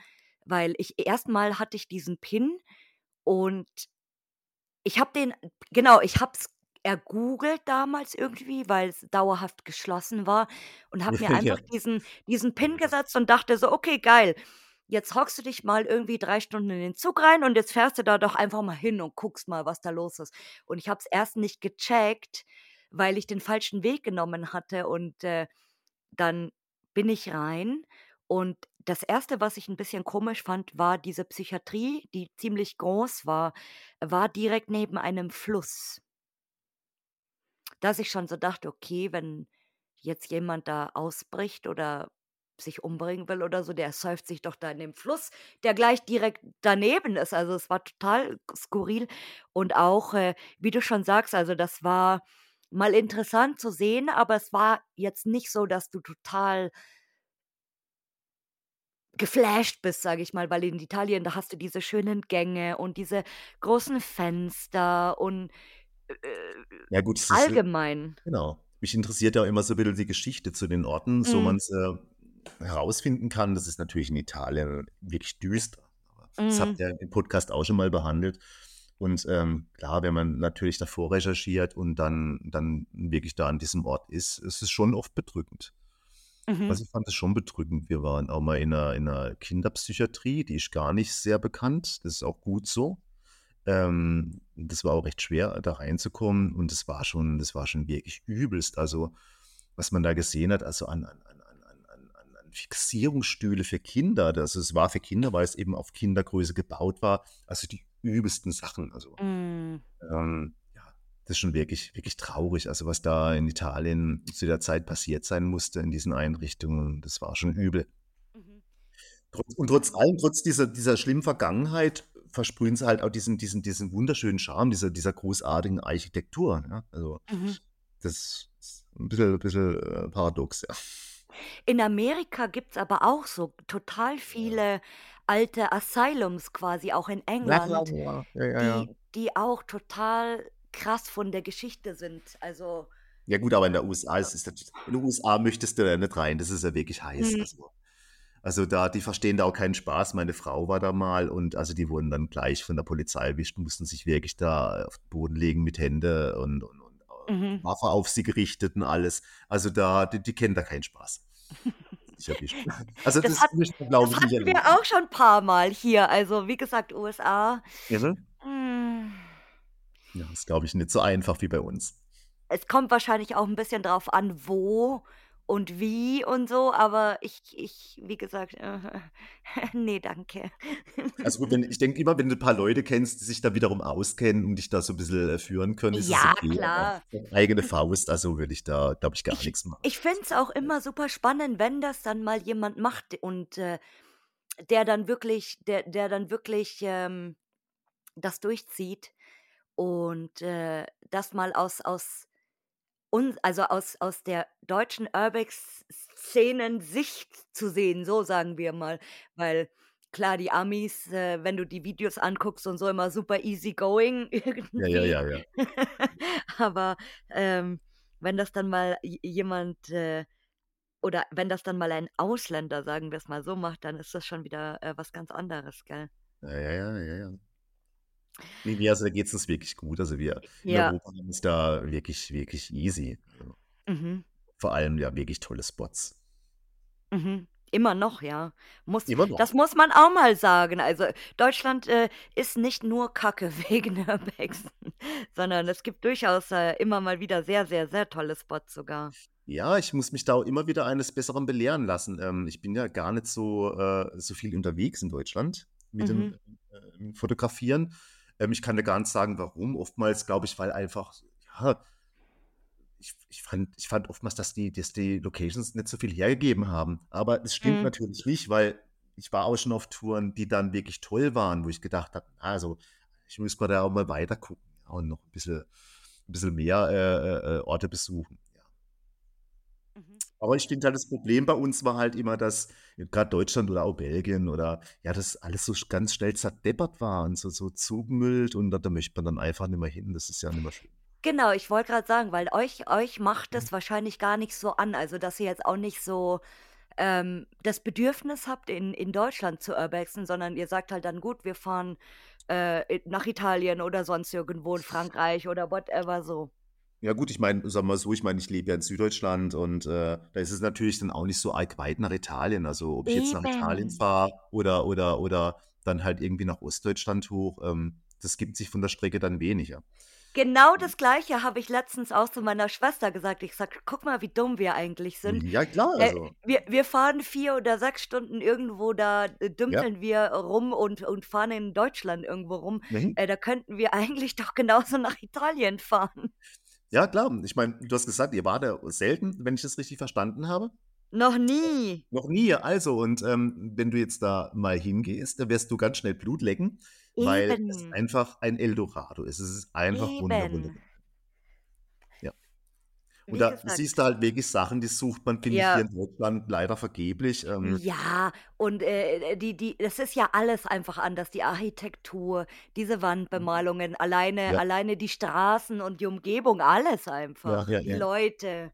weil ich erst mal hatte ich diesen PIN und ich habe den genau, ich habe es ergoogelt damals irgendwie, weil's dauerhaft geschlossen war und habe mir Ja. einfach diesen diesen PIN gesetzt und dachte so: „Okay, geil. Jetzt hockst du dich mal irgendwie 3 Stunden in den Zug rein und jetzt fährst du da doch einfach mal hin und guckst mal, was da los ist.“ Und ich habe es erst nicht gecheckt, weil ich den falschen Weg genommen hatte und, äh, dann bin ich rein und das erste, was ich 'n bisschen komisch fand, war diese Psychiatrie, die ziemlich groß war, war direkt neben einem Fluss. Dass ich schon so dachte: „Okay, wenn jetzt jemand da ausbricht oder sich umbringen will oder so, der säuft sich doch da in dem Fluss, der gleich direkt daneben ist.“ Also, es war total skurril und auch, äh, wie du schon sagst, also, das war mal interessant zu sehen, aber es war jetzt nicht so, dass du total geflasht bist, sage ich mal, weil in Italien, da hast du diese schönen Gänge und diese großen Fenster und, äh, Ja gut, es ist, äh allgemein. genau. Mich interessiert ja immer so 'n bisschen die Geschichte zu den Orten, so Mhm. man's, äh, herausfinden kann, das ist natürlich in Italien wirklich düster. Das habt mhm. ihr im Podcast auch schon mal behandelt. Und ähm, klar, wenn man natürlich davor recherchiert und dann, dann wirklich da an diesem Ort ist, ist es schon oft bedrückend. Mhm. Also ich fand es schon bedrückend. Wir waren auch mal in einer, in einer, Kinderpsychiatrie, die ist gar nicht sehr bekannt. Das ist auch gut so. Ähm, das war auch recht schwer, da reinzukommen. Und das war schon, das war schon wirklich übelst. Also, was man da gesehen hat, also an, an Fixierungsstühle für Kinder. Das es war für Kinder, weil es eben auf Kindergröße gebaut war. Also, die übelsten Sachen. Also, Mhm. ähm, ja, das ist schon wirklich wirklich traurig. Also, was da in Italien zu der Zeit passiert sein musste in diesen Einrichtungen, das war schon übel. Mhm. Und trotz allem, trotz dieser dieser schlimmen Vergangenheit versprühen sie halt auch diesen diesen diesen wunderschönen Charme dieser dieser großartigen Architektur, ja? Also, Mhm. das ist 'n bisschen bisschen, äh, paradox, ja. In Amerika gibt's aber auch so total Ja. viele alte Asylums quasi, auch in Ja, klar, England, ja. Ja, ja, ja. die die auch total krass von der Geschichte sind. Also, Ja gut, aber in der USA ja. ist es in den USA möchtest du da nicht rein, das ist ja wirklich heiß. Mhm. Also also, da die verstehen da auch keinen Spaß. Meine Frau war da mal und also, die wurden dann gleich von der Polizei erwischt, mussten sich wirklich da auf den Boden legen mit Hände und und und, Mhm. Waffe auf sie gerichtet und alles. Also, da die die kennen da keinen Spaß. Also, Das das hat das hatten wir auch schon paarmal hier. Also, wie gesagt, USA. Mhm. Hm. Ja, ist, glaube ich, nicht so einfach wie bei uns. Es kommt wahrscheinlich auch 'n bisschen drauf an, wo und wie und so, aber ich ich wie gesagt, äh, ne, danke. Also, gut, wenn ich denke immer, wenn du 'n paar Leute kennst, die sich da wiederum auskennen und dich da so 'n bisschen, äh, führen können, ist es Ja, okay, klar. eigene Faust, also, würde ich da, glaube ich, gar Ich nix machen. ich finde es auch immer super spannend, wenn das dann mal jemand macht und, äh, der dann wirklich der der dann wirklich, ähm, das durchzieht und, äh, das mal aus aus un also, aus aus der deutschen Urbex-Szenen-Sicht zu sehen, so sagen wir mal. Weil klar, die Amis, äh, wenn du die Videos anguckst und so, immer super easy going Ja, ja, irgendwie. ja, ja. Aber, ähm, wenn das dann mal jemand, äh oder wenn das dann mal ein Ausländer, sagen wir's mal so, macht, dann ist das schon wieder, äh, was ganz anderes, gell? Ja, ja, ja, ja, ja. Ne, mir also, da geht's uns wirklich gut. Also, wir in Ja. Europa haben es da wirklich wirklich easy. Mhm. vor allem, ja, wirklich tolle Spots. Mhm. Immer noch, ja. Muss Immer noch. das muss man auch mal sagen. Also, Deutschland, äh, ist nicht nur Kacke wegen Urbexen, sondern es gibt durchaus, äh, immer mal wieder sehr, sehr, sehr tolle Spots sogar. Ja, ich muss mich da auch immer wieder eines Besseren belehren lassen. Ähm, ich bin ja gar nicht so, äh, so viel unterwegs in Deutschland mit dem Mhm. äh, Fotografieren. Ähm, ich kann dir gar nicht sagen, warum. Oftmals glaube ich, weil einfach, ja, ich, ich, fand, ich fand oftmals, dass die, dass die Locations nicht so viel hergegeben haben. Aber es stimmt Mhm. natürlich nicht, weil ich war auch schon auf Touren, die dann wirklich toll waren, wo ich gedacht habe, also ich muss mal da auch mal weiter gucken und noch ein bisschen, ein bisschen mehr äh, äh, äh, Orte besuchen. Mhm. Aber ich finde halt, das Problem bei uns war halt immer, dass gerade Deutschland oder auch Belgien oder ja, das alles so ganz schnell zerdeppert war und so, so zugemüllt und da, da möchte man dann einfach nicht mehr hin. Das ist ja nicht mehr schön. Genau, ich wollte gerade sagen, weil euch euch macht Mhm. es wahrscheinlich gar nicht so an, also, dass ihr jetzt auch nicht so, ähm, das Bedürfnis habt, in in Deutschland zu urbexen, sondern ihr sagt halt dann: „Gut, wir fahren, äh, nach Italien oder sonst irgendwo in Frankreich oder whatever so.“ Ja gut, ich meine, sagen wir mal so, ich meine, ich lebe ja in Süddeutschland und äh, da ist es natürlich dann auch nicht so arg weit nach Italien. Also ob ich jetzt nach Italien fahre oder, oder, oder dann halt irgendwie nach Ostdeutschland hoch, ähm, das gibt sich von der Strecke dann weniger. Genau das Gleiche habe ich letztens auch zu meiner Schwester gesagt. Ich sage: „Guck mal, wie dumm wir eigentlich sind. Ja, klar, Äh, also. wir wir fahren 4 oder 6 Stunden irgendwo, da, äh, Ja, dümpeln wir rum und und fahren in Deutschland irgendwo rum. mhm. Äh, da könnten wir eigentlich doch genauso nach Italien fahren.“ Ja, klar. Ich meine, du hast gesagt, ihr wart da selten, wenn ich das richtig verstanden habe. Noch nie. Noch nie. Also, und ähm, wenn du jetzt da mal hingehst, dann wirst du ganz schnell Blut lecken, weil es Eben, einfach ein Eldorado ist. Es ist einfach wunder, eben. wunderbar. Ja. Und da gesagt siehst du halt wirklich Sachen, die sucht man, finde ich, hier ja, in Deutschland leider vergeblich. Ähm, ja, und, äh, die die das ist ja alles einfach anders, die Architektur, diese Wandbemalungen, alleine ja, alleine die Straßen und die Umgebung, alles ja, einfach, ja, die ja. Leute.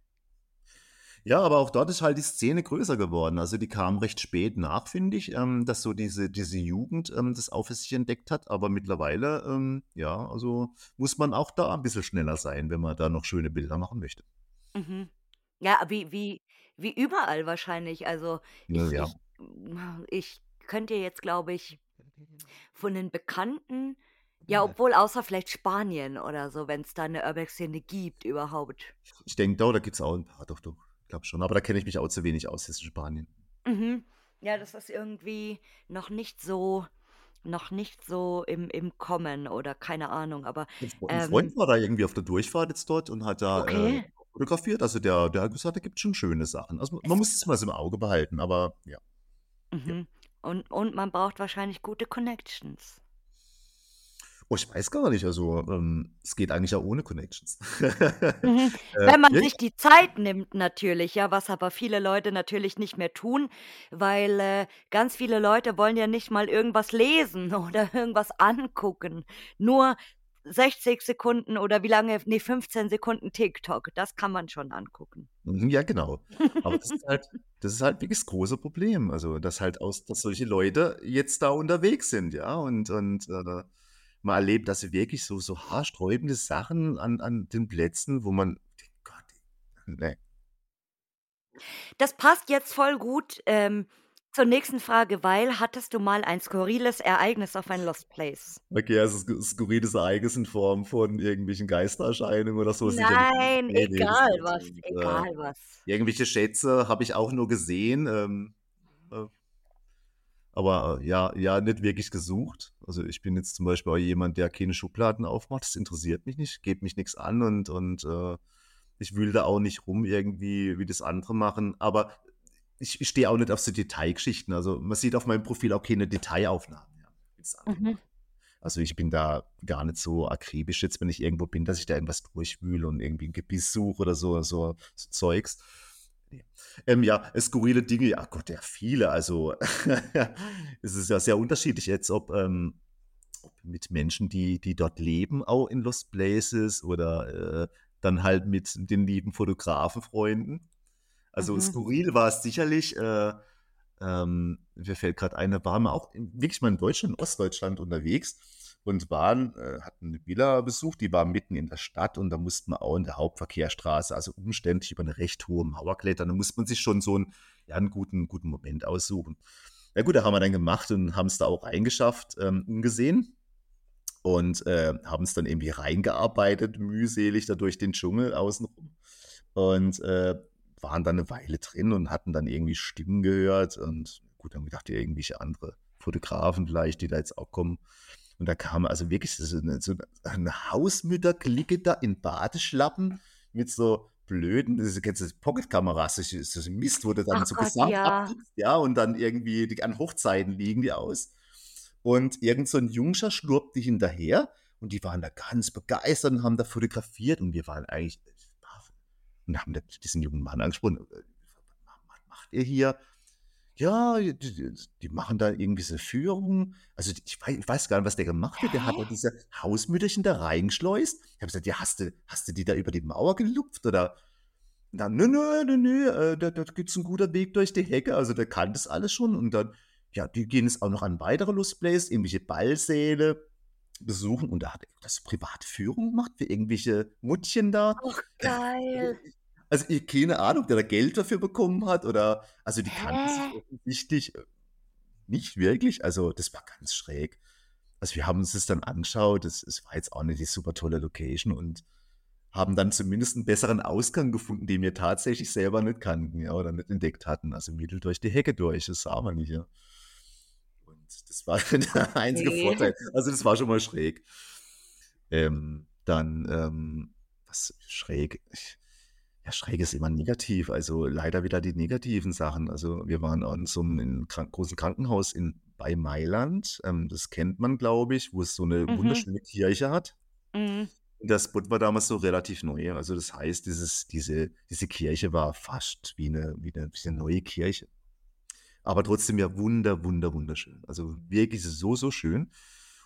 Ja, aber auch dort ist halt die Szene größer geworden. Also die kam recht spät nach, finde ich, ähm, dass so diese, diese Jugend ähm, das auch für sich entdeckt hat. Aber mittlerweile, ähm, ja, also muss man auch da ein bisschen schneller sein, wenn man da noch schöne Bilder machen möchte. Mhm. Ja, wie wie wie überall wahrscheinlich. Also, Ja, ich ja. ich ich könnte jetzt, glaube ich, von den Bekannten ja, obwohl außer vielleicht Spanien oder so, wenn's da 'ne Urbex-Szene gibt überhaupt. Ich denke, da, da gibt es auch ein paar, doch, doch, ich glaube schon. Aber da kenne ich mich auch zu wenig aus, jetzt in Spanien. Mhm. Ja, das ist irgendwie noch nicht so noch nicht so im im Kommen oder keine Ahnung, aber, Ein Fre- ähm Freund war da irgendwie auf der Durchfahrt jetzt dort und hat da äh, okay. Fotografiert. Also der, der hat gesagt, da gibt schon schöne Sachen. Also man Es muss es mal so im Auge behalten, aber ja, ja. mhm. Und und man braucht wahrscheinlich gute Connections. Oh, ich weiß gar nicht. Also ähm, es geht eigentlich auch ohne Connections. Mhm. äh, Wenn man ja, sich die Zeit nimmt natürlich, ja, was aber viele Leute natürlich nicht mehr tun, weil, äh, ganz viele Leute wollen ja nicht mal irgendwas lesen oder irgendwas angucken. Nur 60 Sekunden oder wie lange ne, 15 Sekunden TikTok, das kann man schon angucken. Mhm, Ja, genau. Aber das ist halt, das ist halt wirklich das große Problem. Also, dass halt aus, dass solche Leute jetzt da unterwegs sind, ja, und, und äh, man erlebt, dass sie wirklich so, so haarsträubende Sachen an, an den Plätzen, wo man, Gott, ne. Das passt jetzt voll gut, ähm, zur nächsten Frage, weil hattest du mal ein skurriles Ereignis auf ein Lost Place? Okay, also sk- skurriles Ereignis in Form von irgendwelchen Geistererscheinungen oder so nicht. Nein, Nee, das egal was, Und, äh, egal was. irgendwelche Schätze habe ich auch nur gesehen. Ähm, äh, Aber äh, ja, ja, nicht wirklich gesucht. Also ich bin jetzt zum Beispiel auch jemand, der keine Schubladen aufmacht. Das interessiert mich nicht, geht mich nichts an und, und äh, ich wühle da auch nicht rum irgendwie, wie das andere machen. Aber ich, ich stehe auch nicht auf so Detailgeschichten. Also man sieht auf meinem Profil auch keine Detailaufnahmen, ja, Mhm. Also ich bin da gar nicht so akribisch jetzt, wenn ich irgendwo bin, dass ich da irgendwas durchwühle und irgendwie ein Gebiss suche oder so, so, so Zeugs. Nee. Ähm, ja, skurrile Dinge, ja Gott, ja, viele. Also es ist ja sehr unterschiedlich jetzt, ob, ähm, ob mit Menschen, die, die dort leben, auch in Lost Places oder äh, dann halt mit den lieben Fotografenfreunden. Also Mhm. skurril war es sicherlich. Äh, ähm, mir fällt gerade ein, da waren wir auch in- wirklich mal in Deutschland, in Ostdeutschland unterwegs. und waren, äh, hatten eine Villa besucht, die war mitten in der Stadt und da musste man auch in der Hauptverkehrsstraße, also umständlich über eine recht hohe Mauer klettern. Da musste man sich schon so einen, ja, einen guten, guten Moment aussuchen. Ja gut, da haben wir dann gemacht und haben es da auch reingeschafft, ähm, ungesehen. Und äh, haben es dann irgendwie reingearbeitet, mühselig da durch den Dschungel außenrum. Und äh, waren dann eine Weile drin und hatten dann irgendwie Stimmen gehört. Und gut, dann gedacht, ja, irgendwelche andere Fotografen vielleicht, die da jetzt auch kommen. Und da kam also wirklich so eine, so eine Hausmütterklicke da in Badeschlappen mit so blöden, diese ganze Pocketkameras, das ist das Mist, du dann Ach so Gott, gesamt ja. ja, und dann irgendwie die, an Hochzeiten liegen die aus. Und irgend so ein Jungscher schlurpte hinterher und die waren da ganz begeistert und haben da fotografiert und wir waren eigentlich und haben diesen jungen Mann angesprochen, äh, was macht ihr hier? Ja, die, die, machen da irgendwie so Führung. Also ich weiß, ich weiß gar nicht, was der gemacht hat. Der hat da diese Hausmütterchen da reingeschleust. Ich habe gesagt, ja, hast du, hast du die da über die Mauer gelupft oder? Und dann, nö, nö, nö, nö, äh, da, da gibt es einen guten Weg durch die Hecke. Also der kann das alles schon. Und dann, ja, die gehen jetzt auch noch an weitere Lustplays, irgendwelche Ballsäle besuchen. Und da hat er das private Führung gemacht für irgendwelche Muttchen da. Ach, geil. Also ich keine Ahnung, der da Geld dafür bekommen hat oder, also die kannten sich offensichtlich äh, nicht wirklich. Also das war ganz schräg. Also wir haben uns das dann angeschaut. Es, es war jetzt auch nicht die super tolle Location und haben dann zumindest einen besseren Ausgang gefunden, den wir tatsächlich selber nicht kannten, ja, oder nicht entdeckt hatten. Also Mittel durch die Hecke durch, das sah man nicht, ja. Und das war der einzige Nee. Vorteil. Also das war schon mal schräg. Ähm, dann, ähm, was schräg? Ich, ja, schräg ist immer negativ. Also leider wieder die negativen Sachen. Also wir waren an so einem in krank großen Krankenhaus in, bei Mailand. Ähm, das kennt man, glaube ich, wo es so eine Mhm. wunderschöne Kirche hat. Mhm. Der Spot war damals so relativ neu. Also das heißt, dieses, diese, diese Kirche war fast wie eine, wie eine, wie eine neue Kirche. Aber trotzdem ja wunder, wunder, wunderschön. Also wirklich so, so schön.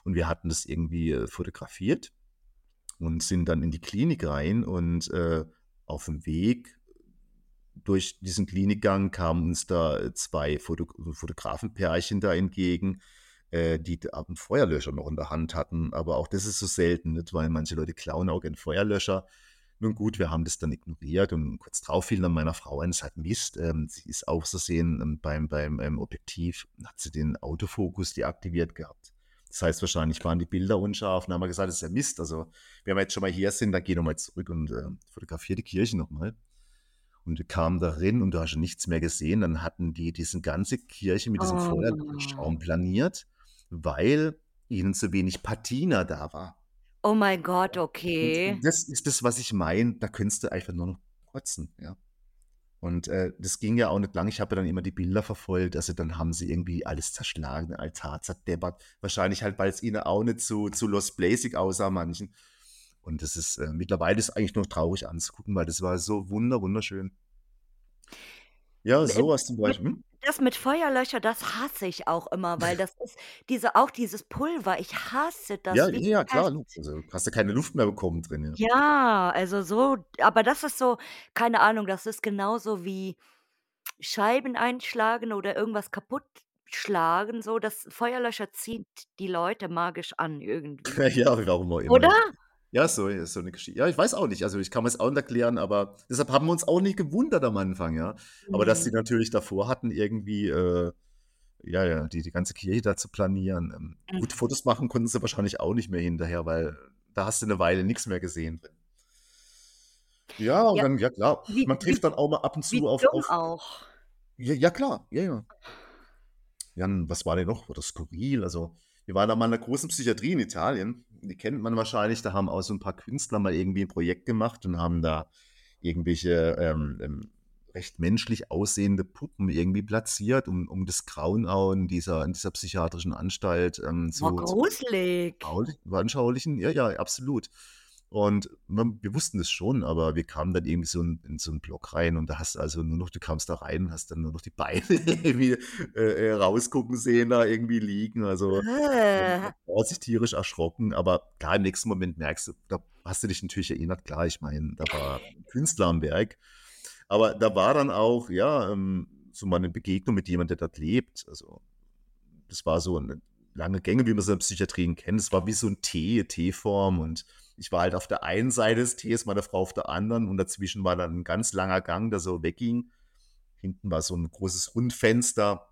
Und wir hatten das irgendwie äh, fotografiert und sind dann in die Klinik rein und äh, auf dem Weg durch diesen Klinikgang kamen uns da äh, zwei Foto Fotografenpärchen da entgegen, äh, die einen Feuerlöscher noch in der Hand hatten. Aber auch das ist so selten, nicht? weil manche Leute klauen auch einen Feuerlöscher. Nun gut, wir haben das dann ignoriert und kurz drauf fiel dann meiner Frau ein, es hat Mist. Ähm, sie ist auch so sehen, ähm, beim, beim ähm, Objektiv hat sie den Autofokus deaktiviert gehabt. Das heißt, wahrscheinlich waren die Bilder unscharf. Dann haben wir gesagt, das ist ja Mist. Also, wenn wir jetzt schon mal hier sind, dann geh nochmal zurück und äh, fotografiere die Kirche nochmal. Und wir kamen darin und du hast schon nichts mehr gesehen. Dann hatten die diese ganze Kirche mit diesem Oh. Feuerschaum planiert, weil ihnen zu wenig Patina da war. Oh mein Gott, Und okay. das ist das, was ich meine. Da könntest du einfach nur noch kotzen, ja. Und äh, das ging ja auch nicht lang. Ich habe ja dann immer die Bilder verfolgt. Also dann haben sie irgendwie alles zerschlagen, den Altar zerdeppert. Wahrscheinlich halt, weil es ihnen auch nicht zu, zu Lost Blasig aussah, manchen. Und das ist äh, mittlerweile ist eigentlich nur traurig anzugucken, weil das war so wunder, wunderschön. Ja, M- sowas zum Beispiel. Hm? Das mit Feuerlöcher, das hasse ich auch immer, weil das ist diese, auch dieses Pulver, ich hasse das Ja, wie ja, klar. Pest. Also hast du keine Luft mehr bekommen drin, ja. Ja, also so, aber das ist so, keine Ahnung, das ist genauso wie Scheiben einschlagen oder irgendwas kaputt schlagen, so, das Feuerlöscher zieht die Leute magisch an irgendwie. Ja, warum auch immer. Oder? Ja, so, so eine Geschichte. Ja, ich weiß auch nicht. Also ich kann mir es auch nicht erklären, aber deshalb haben wir uns auch nicht gewundert am Anfang, ja. Aber dass sie Mhm. natürlich davor hatten, irgendwie, äh, ja, ja, die, die ganze Kirche da zu planieren. Ähm, Mhm. gut, Fotos machen konnten sie wahrscheinlich auch nicht mehr hinterher, weil da hast du eine Weile nichts mehr gesehen drin. Ja, und Ja, dann, ja klar, wie, man wie, trifft dann auch mal ab und wie zu auf, auf auch. ja, ja klar, ja, ja. Jan, was war denn noch? Oder skurril? Also, wir waren da mal in einer großen Psychiatrie in Italien. Die kennt man wahrscheinlich. Da haben auch so ein paar Künstler mal irgendwie ein Projekt gemacht und haben da irgendwelche ähm, ähm, recht menschlich aussehende Puppen irgendwie platziert, um, um das Grauen auch in dieser, in dieser psychiatrischen Anstalt ähm, zu, zu gruselig. veranschaulich- veranschaulichen. Ja, ja, absolut. Und man, wir wussten das schon, aber wir kamen dann irgendwie so in, in so einen Block rein und da hast du also nur noch, du kamst da rein und hast dann nur noch die Beine irgendwie äh, äh, rausgucken sehen, da irgendwie liegen. Also Äh. war sich tierisch erschrocken, aber klar, im nächsten Moment merkst du, da hast du dich natürlich erinnert, klar, ich meine, da war ein Künstler am Werk. Aber da war dann auch, ja, ähm, so mal eine Begegnung mit jemandem, der dort lebt. Also das war so ein, lange Gänge, wie man sie in der Psychiatrie kennt. Es war wie so ein T, T-Form und ich war halt auf der einen Seite des Tees, meine Frau auf der anderen und dazwischen war dann ein ganz langer Gang, der so wegging. Hinten war so ein großes Rundfenster,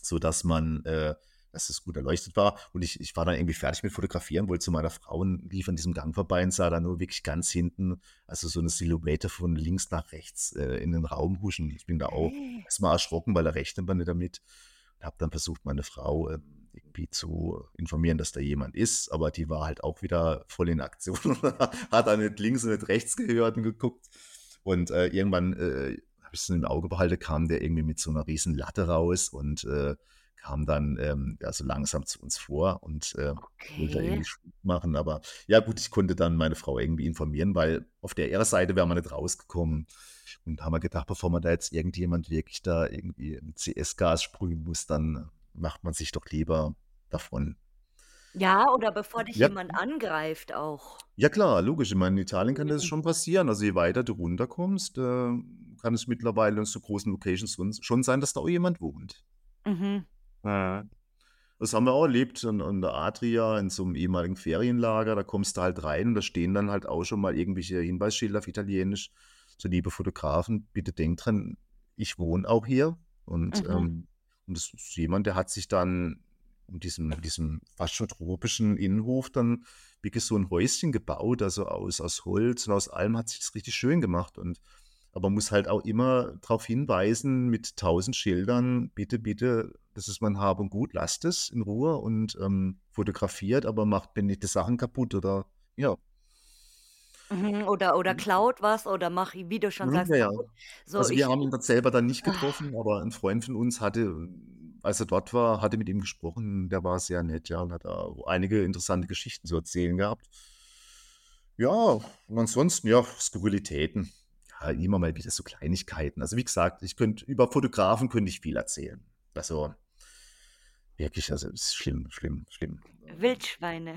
sodass man, äh, dass es gut erleuchtet war. Und ich, ich war dann irgendwie fertig mit Fotografieren, wollte zu meiner Frau und lief an diesem Gang vorbei und sah da nur wirklich ganz hinten, also so eine Silhouette von links nach rechts äh, in den Raum huschen. Ich bin da auch erstmal erschrocken, weil da rechnet man nicht damit. Und habe dann versucht, meine Frau äh, irgendwie zu informieren, dass da jemand ist, aber die war halt auch wieder voll in Aktion, hat dann nicht links und nicht rechts gehört und geguckt. Und äh, irgendwann äh, habe ich es im Auge behalten, kam der irgendwie mit so einer riesen Latte raus und äh, kam dann ähm, ja, so langsam zu uns vor und äh, wollte Okay. irgendwie Schluss machen. Aber ja gut, ich konnte dann meine Frau irgendwie informieren, weil auf der ihrer Seite wäre man nicht rausgekommen. Und haben wir gedacht, bevor man da jetzt irgendjemand wirklich da irgendwie mit CS-Gas sprühen muss, dann macht man sich doch lieber davon. Ja, oder bevor dich Ja, jemand angreift auch. ja klar, logisch. Ich meine, in Italien kann das Mhm. schon passieren. Also je weiter du runterkommst, äh, kann es mittlerweile in so großen Locations schon, schon sein, dass da auch jemand wohnt. Mhm. Ja. Das haben wir auch erlebt an, an der Adria, in so einem ehemaligen Ferienlager. Da kommst du halt rein und da stehen dann halt auch schon mal irgendwelche Hinweisschilder auf Italienisch. So, liebe Fotografen, bitte denkt dran, ich wohne auch hier. Und, Mhm. ähm, und das ist jemand, der hat sich dann in diesem, diesem fast schon tropischen Innenhof dann wirklich so ein Häuschen gebaut, also aus, aus Holz und aus allem hat sich das richtig schön gemacht. Und aber man muss halt auch immer darauf hinweisen mit tausend Schildern, bitte, bitte, das ist mein Hab und Gut, lasst es in Ruhe und ähm, fotografiert, aber macht mir nicht die Sachen kaputt oder ja. Mhm. Oder, oder Mhm. klaut was oder mach, wie du schon sagst, ja, ja. So, Also wir haben ihn dann selber dann nicht Ah, getroffen, aber ein Freund von uns hatte, als er dort war, hatte mit ihm gesprochen, der war sehr nett, ja, und hat da einige interessante Geschichten zu erzählen gehabt. Ja, und ansonsten, ja, Skurrilitäten. Ja, immer mal wieder so Kleinigkeiten. Also wie gesagt, ich könnte, über Fotografen könnte ich viel erzählen. Also wirklich, also es ist schlimm, schlimm, schlimm. Wildschweine.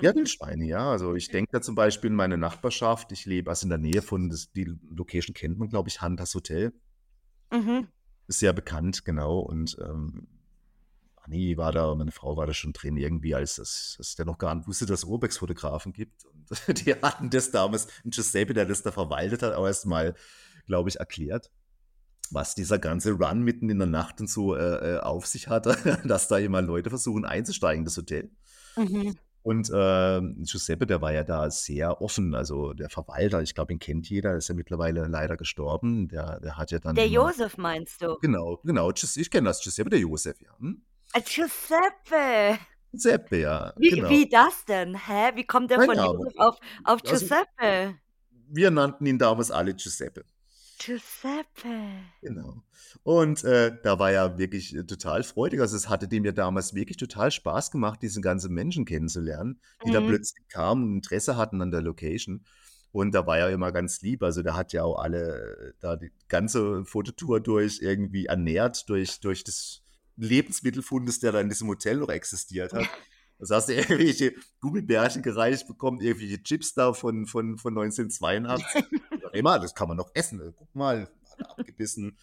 Ja, Wildschweine, ja. Also ich denke da zum Beispiel in meine Nachbarschaft, ich lebe also in der Nähe von, das, die Location kennt man, glaube ich, Hunters Hotel. Mhm. Ist sehr bekannt, genau. Und ähm, Anni war da, meine Frau war da schon drin, irgendwie, als das, der noch gar nicht wusste, dass es Urbex-Fotografen gibt. Und die hatten das damals, ein Giuseppe, der das da verwaltet hat, auch erst mal, glaube ich, erklärt, was dieser ganze Run mitten in der Nacht und so äh, äh, auf sich hatte, dass da immer Leute versuchen einzusteigen in das Hotel. Mhm. Und ähm, Giuseppe, der war ja da sehr offen, also der Verwalter, ich glaube, ihn kennt jeder, ist ja mittlerweile leider gestorben. Der, der hat ja dann Der immer, Josef meinst du? genau, genau, ich kenne das, Giuseppe, der Josef, ja. Hm? Äh, Giuseppe. Giuseppe, ja, Wie, genau. wie das denn? Hä? Wie kommt der Kein von. Josef auf, auf Also, Giuseppe? wir nannten ihn damals alle Giuseppe. Giuseppe. Genau. Und äh, da war er wirklich äh, total freudig. Also es hatte dem ja damals wirklich total Spaß gemacht, diese ganzen Menschen kennenzulernen, die da Mhm. plötzlich kamen und Interesse hatten an der Location. Und da war er immer ganz lieb. Also der hat ja auch alle, äh, da die ganze Fototour durch irgendwie ernährt, durch, durch das Lebensmittelfundes, der da in diesem Hotel noch existiert hat. Das hast du irgendwelche Gummibärchen gereicht bekommen, irgendwelche Chips da von, von, von 1982. Immer, das kann man noch essen. Guck mal, hat er abgebissen.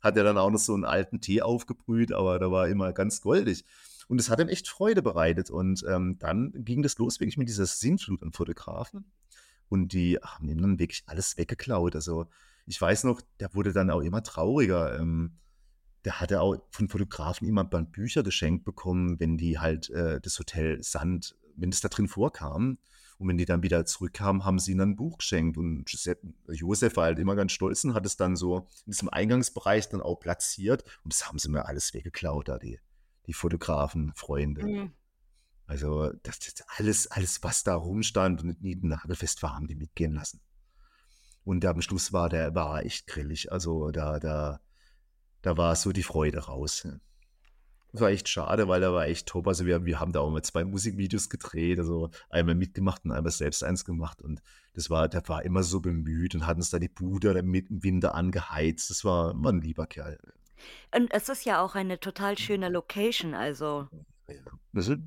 Hat er dann auch noch so einen alten Tee aufgebrüht, aber da war immer ganz goldig. Und es hat ihm echt Freude bereitet. Und ähm, dann ging das los wirklich mit dieser Sinnflut an Fotografen. Und die haben ihm dann wirklich alles weggeklaut. Also ich weiß noch, der wurde dann auch immer trauriger. Ähm, der hatte auch von Fotografen immer Bücher geschenkt bekommen, wenn die halt äh, das Hotel Sand, wenn es da drin vorkam. Und wenn die dann wieder zurückkamen, haben sie ihnen ein Buch geschenkt. Und Giuseppe, Josef war halt immer ganz stolz und hat es dann so in diesem Eingangsbereich dann auch platziert. Und das haben sie mir alles weggeklaut, da die, die Fotografen, Freunde. Mhm. Also das, das alles, alles, was da rumstand und nie nagelfest war, haben die mitgehen lassen. Und am Schluss war der war echt grillig. Also da, da, da war so die Freude raus. Das war echt schade, weil er war echt top. Also wir, wir haben da auch mal zwei Musikvideos gedreht, also einmal mitgemacht und einmal selbst eins gemacht. Und das war, der war immer so bemüht und hat uns da die Bude mit im Winter angeheizt. Das war, war ein lieber Kerl. Und es ist ja auch eine total schöne Location, also Ja. Das ist,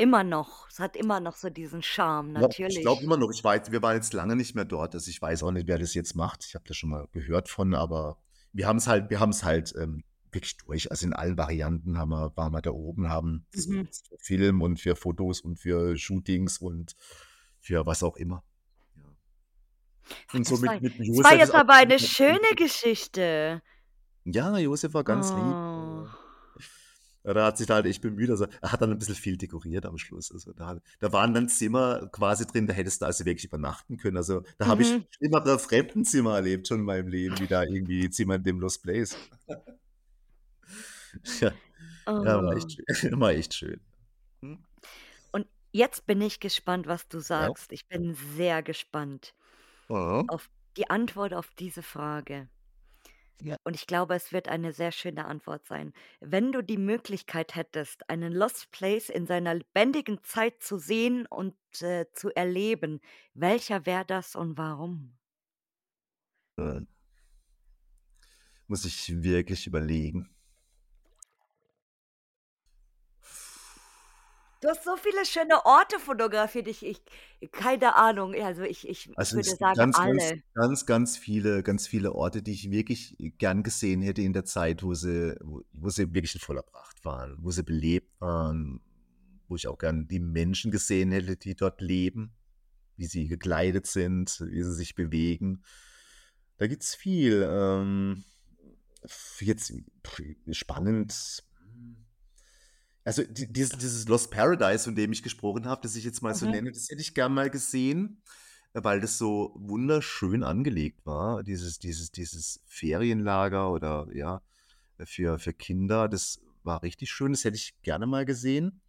immer noch. Es hat immer noch so diesen Charme, ja, ich glaube natürlich. immer noch, ich weiß, wir waren jetzt lange nicht mehr dort. Also ich weiß auch nicht, wer das jetzt macht. Ich habe das schon mal gehört von, aber wir haben es halt, wir haben es halt ähm, wirklich durch. Also, in allen Varianten haben wir waren wir da oben, haben das Mhm. für Film und für Fotos und für Shootings und für was auch immer. Ja. Und so Das mit war mit dem das war Josef jetzt aber eine schöne Geschichte. Ja, Josef war ganz lieb. Oh. Ja, da hat sich da halt echt bemüht. Also, er hat dann ein bisschen viel dekoriert am Schluss. Also, da da waren dann Zimmer quasi drin, da hättest du also wirklich übernachten können. Also, da habe ich Mhm. schlimmere Fremdenzimmer erlebt schon in meinem Leben, wie da irgendwie Zimmer in dem Lost Place. Ja. Ja, war echt Oh. schön. War echt schön. Mhm. Und jetzt bin ich gespannt, was du Ja. sagst. Ich bin sehr gespannt Mhm. auf die Antwort auf diese Frage. Ja. Und ich glaube, es wird eine sehr schöne Antwort sein. Wenn du die Möglichkeit hättest, einen Lost Place in seiner lebendigen Zeit zu sehen und, äh, zu erleben, welcher wäre das und warum? Äh. Muss ich wirklich überlegen. Du hast so viele schöne Orte fotografiert. Ich ich keine Ahnung. Also, ich ich Also, würde es gibt sagen, ganz, ganz, alle. ganz, ganz viele ganz viele Orte, die ich wirklich gern gesehen hätte in der Zeit, wo sie wo wo sie wirklich in voller Pracht waren, wo sie belebt waren, wo ich auch gern die Menschen gesehen hätte, die dort leben, wie sie gekleidet sind, wie sie sich bewegen. Da gibt's viel. Ähm, jetzt spannend also, die dieses dieses Lost Paradise, von dem ich gesprochen habe, das ich jetzt mal so Mhm. nenne, das hätte ich gern mal gesehen, weil das so wunderschön angelegt war. Dieses dieses dieses Ferienlager oder ja, für für Kinder, das war richtig schön. Das hätte ich gerne mal gesehen.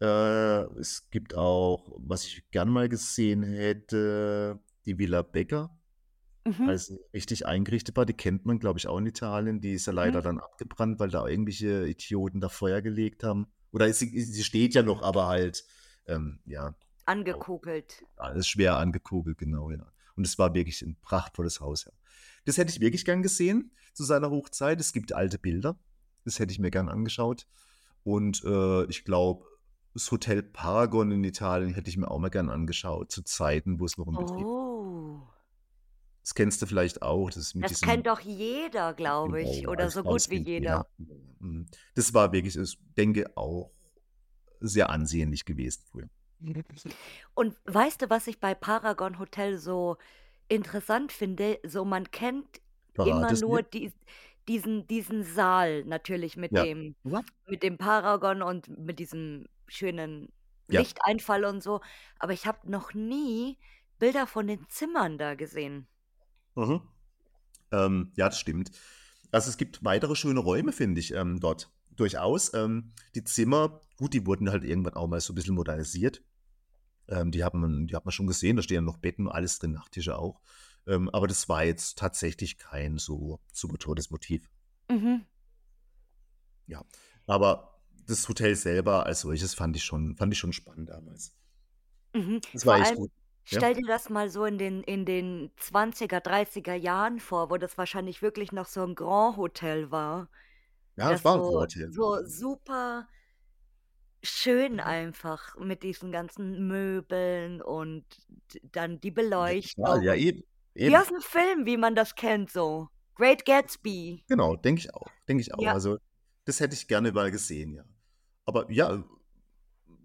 Äh, es gibt auch, was ich gern mal gesehen hätte, die Villa Becker, Mhm. als sie richtig eingerichtet war. Die kennt man, glaube ich, auch in Italien. Die ist ja leider Mhm. dann abgebrannt, weil da irgendwelche Idioten da Feuer gelegt haben. Oder sie sie steht ja noch, aber halt, ähm, ja, auch Angekokelt. alles schwer angekokelt, genau, ja. Und es war wirklich 'n prachtvolles Haus, ja. Das hätte ich wirklich gern gesehen zu seiner Hochzeit. Es gibt alte Bilder. Das hätte ich mir gern angeschaut. Und, äh, ich glaube, das Hotel Paragon in Italien hätte ich mir auch mal gern angeschaut zu Zeiten, wo es noch in Betrieb Oh. Das kennst du vielleicht auch, das Das kennt doch jeder, glaube Genau, ich, ja, oder so gut wie jeder. jeder. Mhm. Das war wirklich ich denke auch sehr ansehnlich gewesen früher. Und weißt du, was ich bei Paragon Hotel so interessant finde? So, man kennt Verrate immer nur die diesen diesen Saal natürlich mit Ja. dem mit dem Paragon und mit diesem schönen Ja. Lichteinfall und so, aber ich habe noch nie Bilder von den Zimmern da gesehen. Mhm. Ähm, ja, das stimmt. Also, es gibt weitere schöne Räume, finde ich, ähm, dort durchaus. Ähm, die Zimmer, gut, die wurden halt irgendwann auch mal so 'n bisschen modernisiert. Ähm, die hat man die hat man schon gesehen, da stehen ja noch Betten und alles drin, Nachttische auch. Ähm, aber das war jetzt tatsächlich kein so super tolles Motiv. Mhm. Ja, aber das Hotel selber als solches fand ich schon fand ich schon spannend damals. Mhm. Das Vor war echt allem gut. Ja. stell dir das mal so in den in den 20er, 30er Jahren vor, wo das wahrscheinlich wirklich noch so 'n Grand Hotel war. Ja, das Das war 'n so Grand-Hotel. so super schön einfach mit diesen ganzen Möbeln und dann die Ja, Beleuchtung ja und eben, wie aus eben. 'nem Film, wie man das kennt so. Great Gatsby. Genau, denke ich auch denke ich auch. Ja. Also, das hätte ich gerne mal gesehen, ja. Aber ja,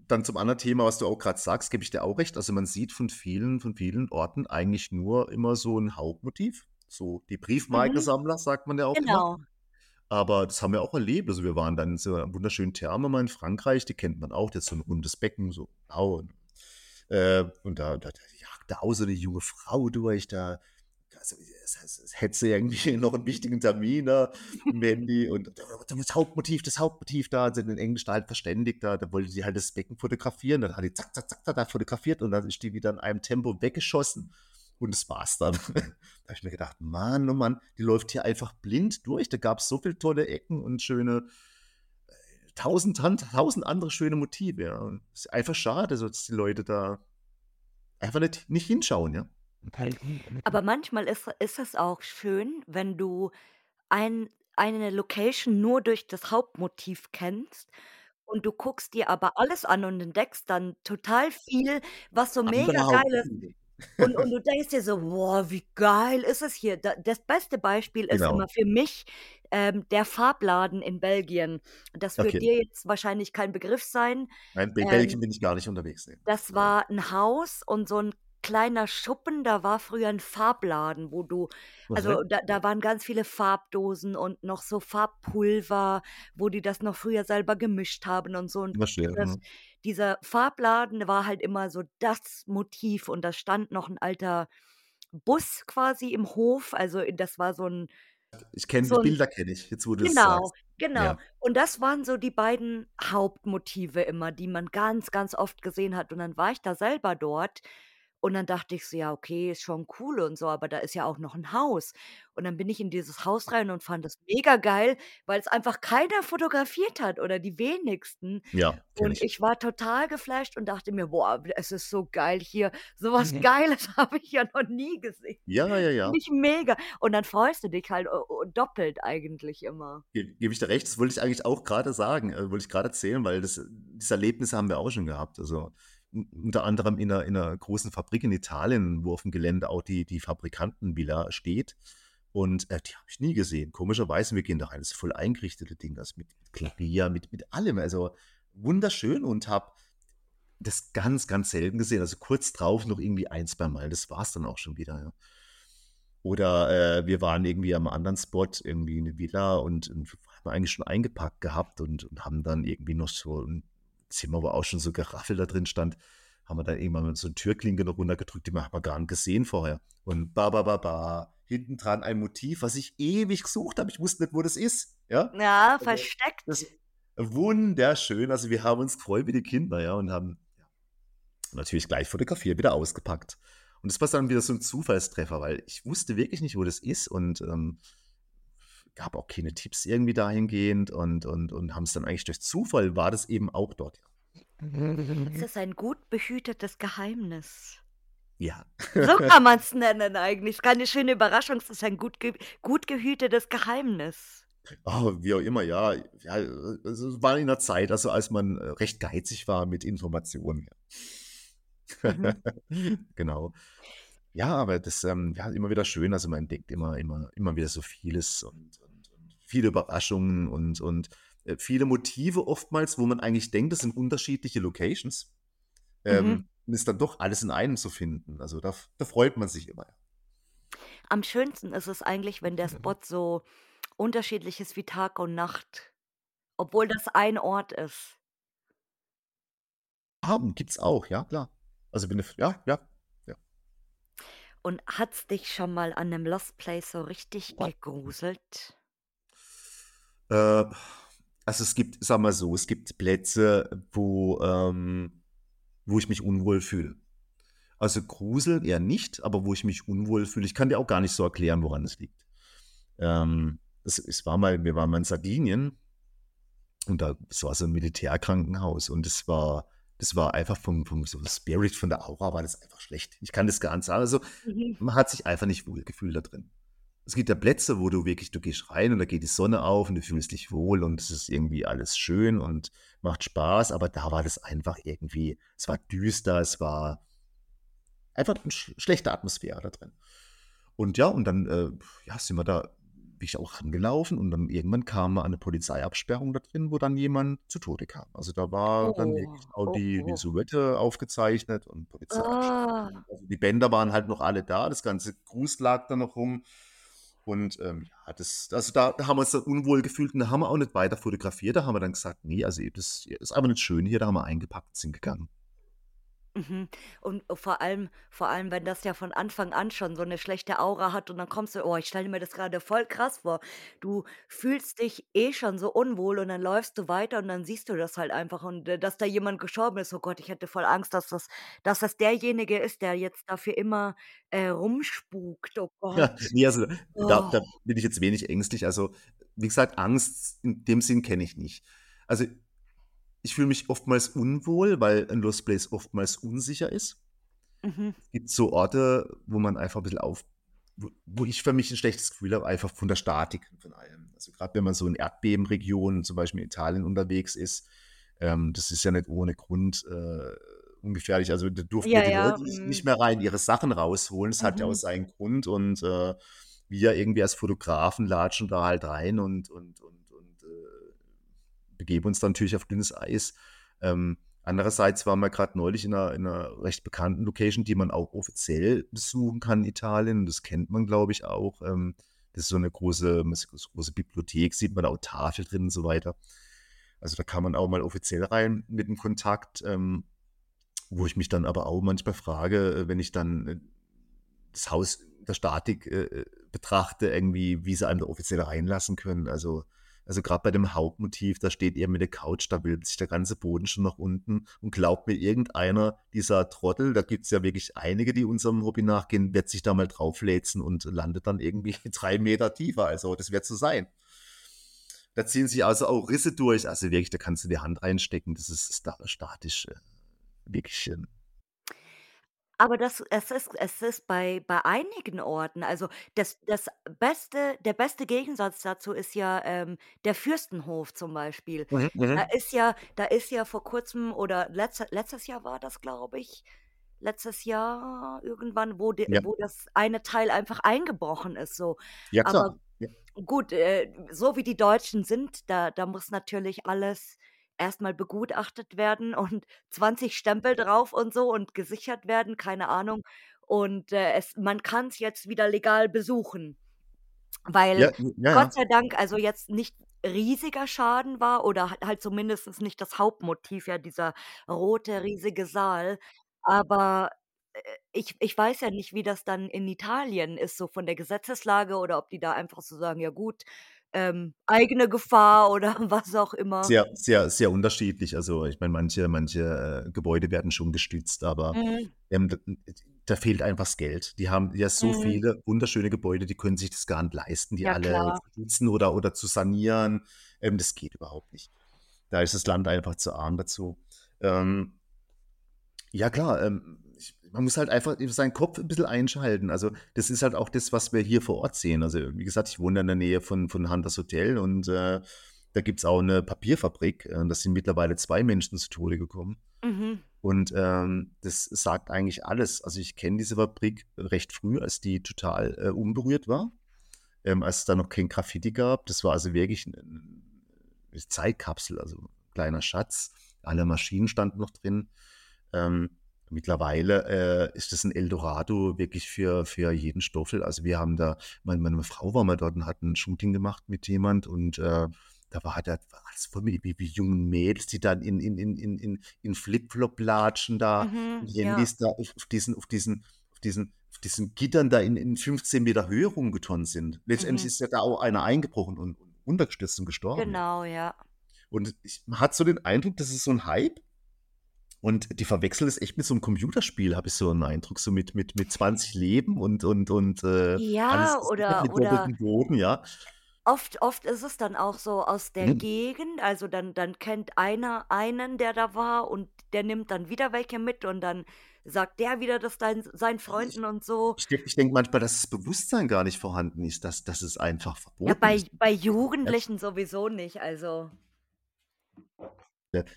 dann zum anderen Thema, was du auch grad sagst, gebe ich dir auch recht. Also, man sieht von vielen von vielen Orten eigentlich nur immer so 'n Hauptmotiv, so die Mhm. Briefmarkensammler, sagt man ja auch immer. Genau. Aber das haben wir auch erlebt. Also, wir waren dann in so 'ner wunderschönen Therme mal in Frankreich, die kennt man auch, die hat so 'n rundes Becken, so blau und äh, und da da jagt da auch so 'ne junge Frau durch, da also, als als als hätte sie irgendwie noch 'n wichtigen Termin da im Handy und das Hauptmotiv das Hauptmotiv da, sie in Englisch halt verständigt, da da wollte sie halt das Becken fotografieren. Dann hat die zack, zack, zack, da fotografiert und dann ist die wieder in einem Tempo weggeschossen und das war's dann. Da habe ich mir gedacht: „Mann, oh Mann, die läuft hier einfach blind durch.“ Da gab's so viel tolle Ecken und schöne äh, tausend tausend andere schöne Motive, ja. Ist einfach schade, dass die Leute da einfach nicht nicht hinschauen, ja. Aber manchmal ist ist es auch schön, wenn du ein eine Location nur durch das Hauptmotiv kennst und du guckst dir aber alles an und entdeckst dann total viel, was so mega Andere geil ist Hauptmotive. Und und du denkst dir so: „Boah, wie geil ist es hier?“ Da das beste Beispiel ist Genau. immer für mich, ähm, der Farbladen in Belgien. Das wird Okay. dir jetzt wahrscheinlich kein Begriff sein. Nein, bei Ähm, Belgien bin ich gar nicht unterwegs, ne. das war 'n Haus und so 'n kleiner Schuppen, da war früher 'n Farbladen, wo du also, da da waren ganz viele Farbdosen und noch so Farbpulver, wo die das noch früher selber gemischt haben und so. Und Verstehe, das dieser Farbladen war halt immer so das Motiv und da stand noch 'n alter Bus quasi im Hof. Also, das war so 'n Ich kenne die so 'n Bilder kenne ich, jetzt wo du's genau, sagst. genau. Ja. Und das waren so die beiden Hauptmotive immer, die man ganz, ganz oft gesehen hat. Und dann war ich da selber dort und dann dachte ich so: „Ja, okay, ist schon cool und so, aber da ist ja auch noch 'n Haus.“ Und dann bin ich in dieses Haus rein und fand das mega geil, weil's einfach keiner fotografiert hat oder die wenigsten. Ja, Und ich. ich war total geflasht und dachte mir: „Boah, es ist so geil hier. So was Geiles habe ich ja noch nie gesehen.“ Ja, ja, Finde ja. ich mega. Und dann freust du dich halt, doppelt eigentlich immer. Ge gebe ich dir recht, das wollte ich eigentlich auch grade sagen äh, wollte ich grad erzählen, weil das diese Erlebnisse haben wir auch schon gehabt. Also, unter anderem in 'ner in 'ner großen Fabrik in Italien, wo aufm Gelände auch die die Fabrikantenvilla steht. Und, äh, die habe ich nie gesehen. Komischerweise, wir gehen da rein, das ist voll eingerichtete Ding, das mit Klavier, mit mit allem. Also, wunderschön und habe das ganz, ganz selten gesehen. Also, kurz drauf noch irgendwie ein, zweimal. Das war's dann auch schon wieder, ja. Oder, äh, wir waren irgendwie am anderen Spot, irgendwie 'ne Villa und und haben eigentlich schon eingepackt gehabt und und haben dann irgendwie noch so 'n Zimmer, wo auch schon so Geraffel da drin stand, haben wir dann irgendwann mal so 'ne Türklinke noch runtergedrückt, die man gar nicht gesehen vorher. Und ba ba ba ba, hinten dran ein Motiv, was ich ewig gesucht habe. Ich wusste nicht, wo das ist, ja? Ja, Also, das versteckt. wunderschön. Also, wir haben uns gefreut wie die Kinder, ja, und haben, ja, natürlich gleich fotografiert, wieder ausgepackt. Und das war dann wieder so 'n Zufallstreffer, weil ich wusste wirklich nicht, wo das ist und, ähm, gab auch keine Tipps irgendwie dahingehend und und und haben's dann eigentlich durch Zufall war das eben auch dort, Es ist ein gut behütetes Geheimnis. Ja. So kann man's nennen eigentlich. Keine schöne Überraschung, es ist ein gut ge gut gehütetes Geheimnis. Oh, wie auch immer, ja. Ja, es war in 'ner Zeit, also, als man, äh, recht geizig war mit Informationen. Mhm. Genau. Ja, aber das, ähm, ja, immer wieder schön. Also, man entdeckt immer immer immer wieder so vieles und und und viele Überraschungen und und, äh, viele Motive oftmals, wo man eigentlich denkt, das sind unterschiedliche Locations, Mhm. ähm, und ist dann doch alles in einem zu finden. Also, da da freut man sich immer. Am schönsten ist es eigentlich, wenn der Spot so unterschiedlich ist wie Tag und Nacht, obwohl das ein Ort ist. Haben gibt's auch, ja klar. Also, wenn ja, ja, ja. Und hat's dich schon mal an 'nem Lost Place so richtig gegruselt? Äh, also, es gibt sagen wir so, es gibt Plätze, wo, ähm wo ich mich unwohl fühle. Also, Grusel eher nicht, aber wo ich mich unwohl fühle. Ich kann dir auch gar nicht so erklären, woran es liegt. Ähm, es es war mal wir waren mal in Sardinien und da es war so 'n Militärkrankenhaus und es war das war einfach vom vom so Spirit, von der Aura war das einfach schlecht. Ich kann das gar nicht sagen. Also, Mhm. man hat sich einfach nicht wohlgefühlt da drin. Es gibt ja Plätze, wo du wirklich du gehst rein und da geht die Sonne auf und du fühlst dich wohl und es ist irgendwie alles schön und macht Spaß, aber da war das einfach irgendwie es war düster, es war einfach sch schlechte Atmosphäre da drin. Und ja, und dann, äh, ja, sind wir da bin ich auch rangelaufen und dann irgendwann kamen wir an 'ne Polizeiabsperrung da drin, wo dann jemand zu Tode kam. Also, da war dann wirklich Oh, auch oh, die die oh. Silhouette aufgezeichnet und Ah. Polizeiabsperrung. Also, die Bänder waren halt noch alle da, das ganze Grus lag da noch rum und, ähm, ja, das also, da da haben wir uns dann unwohl gefühlt und da haben wir auch nicht weiter fotografiert. Da haben wir dann gesagt: „Ne, also, das ist einfach nicht schön hier.“ Da haben wir eingepackt, sind gegangen. Mhm. Und vor allem vor allem, wenn das ja von Anfang an schon so 'ne schlechte Aura hat und dann kommst du oh, ich stelle mir das grade voll krass vor. Du fühlst dich eh schon so unwohl und dann läufst du weiter und dann siehst du das halt einfach und, äh, dass da jemand gestorben ist. Oh Gott, ich hätte voll Angst, dass das dass das derjenige ist, der jetzt da für immer, äh, rumspukt. Oh Gott. Ja, ne, also, da Oh. da bin ich jetzt wenig ängstlich. Also, wie gesagt, Angst in dem Sinn kenne ich nicht. Also, ich fühle mich oftmals unwohl, weil 'n Lost Place oftmals unsicher ist. Mhm. Gibt so Orte, wo man einfach 'n bisschen auf wo ich für mich 'n schlechtes Gefühl habe, einfach von der Statik von allem. Also, grad wenn man so in Erdbebenregionen, zum Beispiel in Italien unterwegs ist, ähm, das ist ja nicht ohne Grund, äh ungefährlich. Also da durften Ja, die ja, Leute nicht, nicht mhm. mehr rein, ihre Sachen rausholen. Das hat ja auch Mhm. seinen Grund und äh, wir irgendwie als Fotografen latschen da halt rein und, und, und, begeben uns dann natürlich auf dünnes Eis. Ähm, andererseits waren wir gerade neulich in einer, in einer recht bekannten Location, die man auch offiziell besuchen kann in Italien. Das kennt man, glaube ich, auch. Ähm, das ist so eine große, große Bibliothek, sieht man da auch Tafel drin und so weiter. Also da kann man auch mal offiziell rein mit dem Kontakt, ähm, wo ich mich dann aber auch manchmal frage, äh, wenn ich dann äh, das Haus der Statik äh, betrachte, irgendwie, wie sie einem da offiziell reinlassen können. Also, also gerade bei dem Hauptmotiv, da steht er mit der Couch, da wölbt sich der ganze Boden schon nach unten und glaubt mir irgendeiner dieser Trottel, da gibt es ja wirklich einige, die unserem Hobby nachgehen, wird sich da mal drauflätzen und landet dann irgendwie drei Meter tiefer. Also das wird so sein. Da ziehen sich also auch Risse durch. Also wirklich, da kannst du die Hand reinstecken. Das ist sta- statisch. äh, Wirklich. Aber das es ist es ist bei bei einigen Orten also, das das beste der beste Gegensatz dazu ist ja, ähm, der Fürstenhof zum Beispiel. Mhm, Da mhm. ist ja da ist ja vor Kurzem oder letzte letztes Jahr war das, glaube ich letztes Jahr irgendwann, wo de Ja, wo das eine Teil einfach eingebrochen ist so. ja Aber klar. Ja, Gut, äh, so wie die Deutschen sind, da da muss natürlich alles erstmal begutachtet werden und 20 Stempel drauf und so und gesichert werden, keine Ahnung. Und, äh, es man kann's jetzt wieder legal besuchen, weil ja, ja, Gott sei Dank also jetzt nicht riesiger Schaden war oder halt halt zumindest nicht das Hauptmotiv, ja, dieser rote riesige Saal. Aber, äh, ich ich weiß ja nicht, wie das dann in Italien ist, so von der Gesetzeslage oder ob die da einfach so sagen: „Ja gut, ähm, eigene Gefahr“ oder was auch immer. Sehr, sehr, sehr unterschiedlich. Also ich meine, manche, manche äh, Gebäude werden schon gestützt, aber Mhm, ähm, da, da fehlt einfach das Geld. Die haben ja so mhm. viele wunderschöne Gebäude, die können sich das gar nicht leisten, die Ja alle klar. zu stützen oder, oder zu sanieren. Ähm, das geht überhaupt nicht. Da ist das Land einfach zu arm dazu. Ähm, Ja klar, ähm, man muss halt einfach seinen Kopf ein bisschen einschalten. Also, das ist halt auch das, was wir hier vor Ort sehen. Also, wie gesagt, ich wohne in der Nähe von von Hunters Hotel und, äh, da gibt's auch eine Papierfabrik. Äh, da sind mittlerweile 2 Menschen zu Tode gekommen. Mhm, Und, ähm, das sagt eigentlich alles. Also, ich kenne diese Fabrik recht früh, als die total, äh, unberührt war, ähm, als es da noch kein Graffiti gab. Das war also wirklich 'n 'ne Zeitkapsel, also 'n kleiner Schatz. Alle Maschinen standen noch drin. Ähm, mittlerweile äh, ist das ein Eldorado wirklich für, für jeden Stoffel. Also wir haben da, meine, meine Frau war mal dort und hat ein Shooting gemacht mit jemand und äh, da war halt alles voll mit wie, wie jungen Mädels, die dann in, in, in, in, in, Flipflop latschen da, mhm, ja, da auf, auf diesen, auf diesen, auf diesen, auf diesen Gittern da in, in 15 Meter Höhe rumgetonnt sind. Letztendlich mhm. ist ja da auch einer eingebrochen und, und untergestürzt und gestorben. Genau, ja. Und ich, man hat so den Eindruck, das ist so ein Hype, und die verwechseln es echt mit so einem Computerspiel, habe ich so einen Eindruck, so mit mit mit 20 Leben und und und, äh, alles Ja, gesichert oder mit oder Boden, ja. oft oft ist es dann auch so aus der Mhm. Gegend, also dann dann kennt einer einen, der da war und der nimmt dann wieder welche mit und dann sagt der wieder das dein seinen Freunden und so. ich denke ich denke manchmal, dass das Bewusstsein gar nicht vorhanden ist, dass dass es einfach Ja, verboten bei ist. bei Ja, Jugendlichen sowieso nicht, also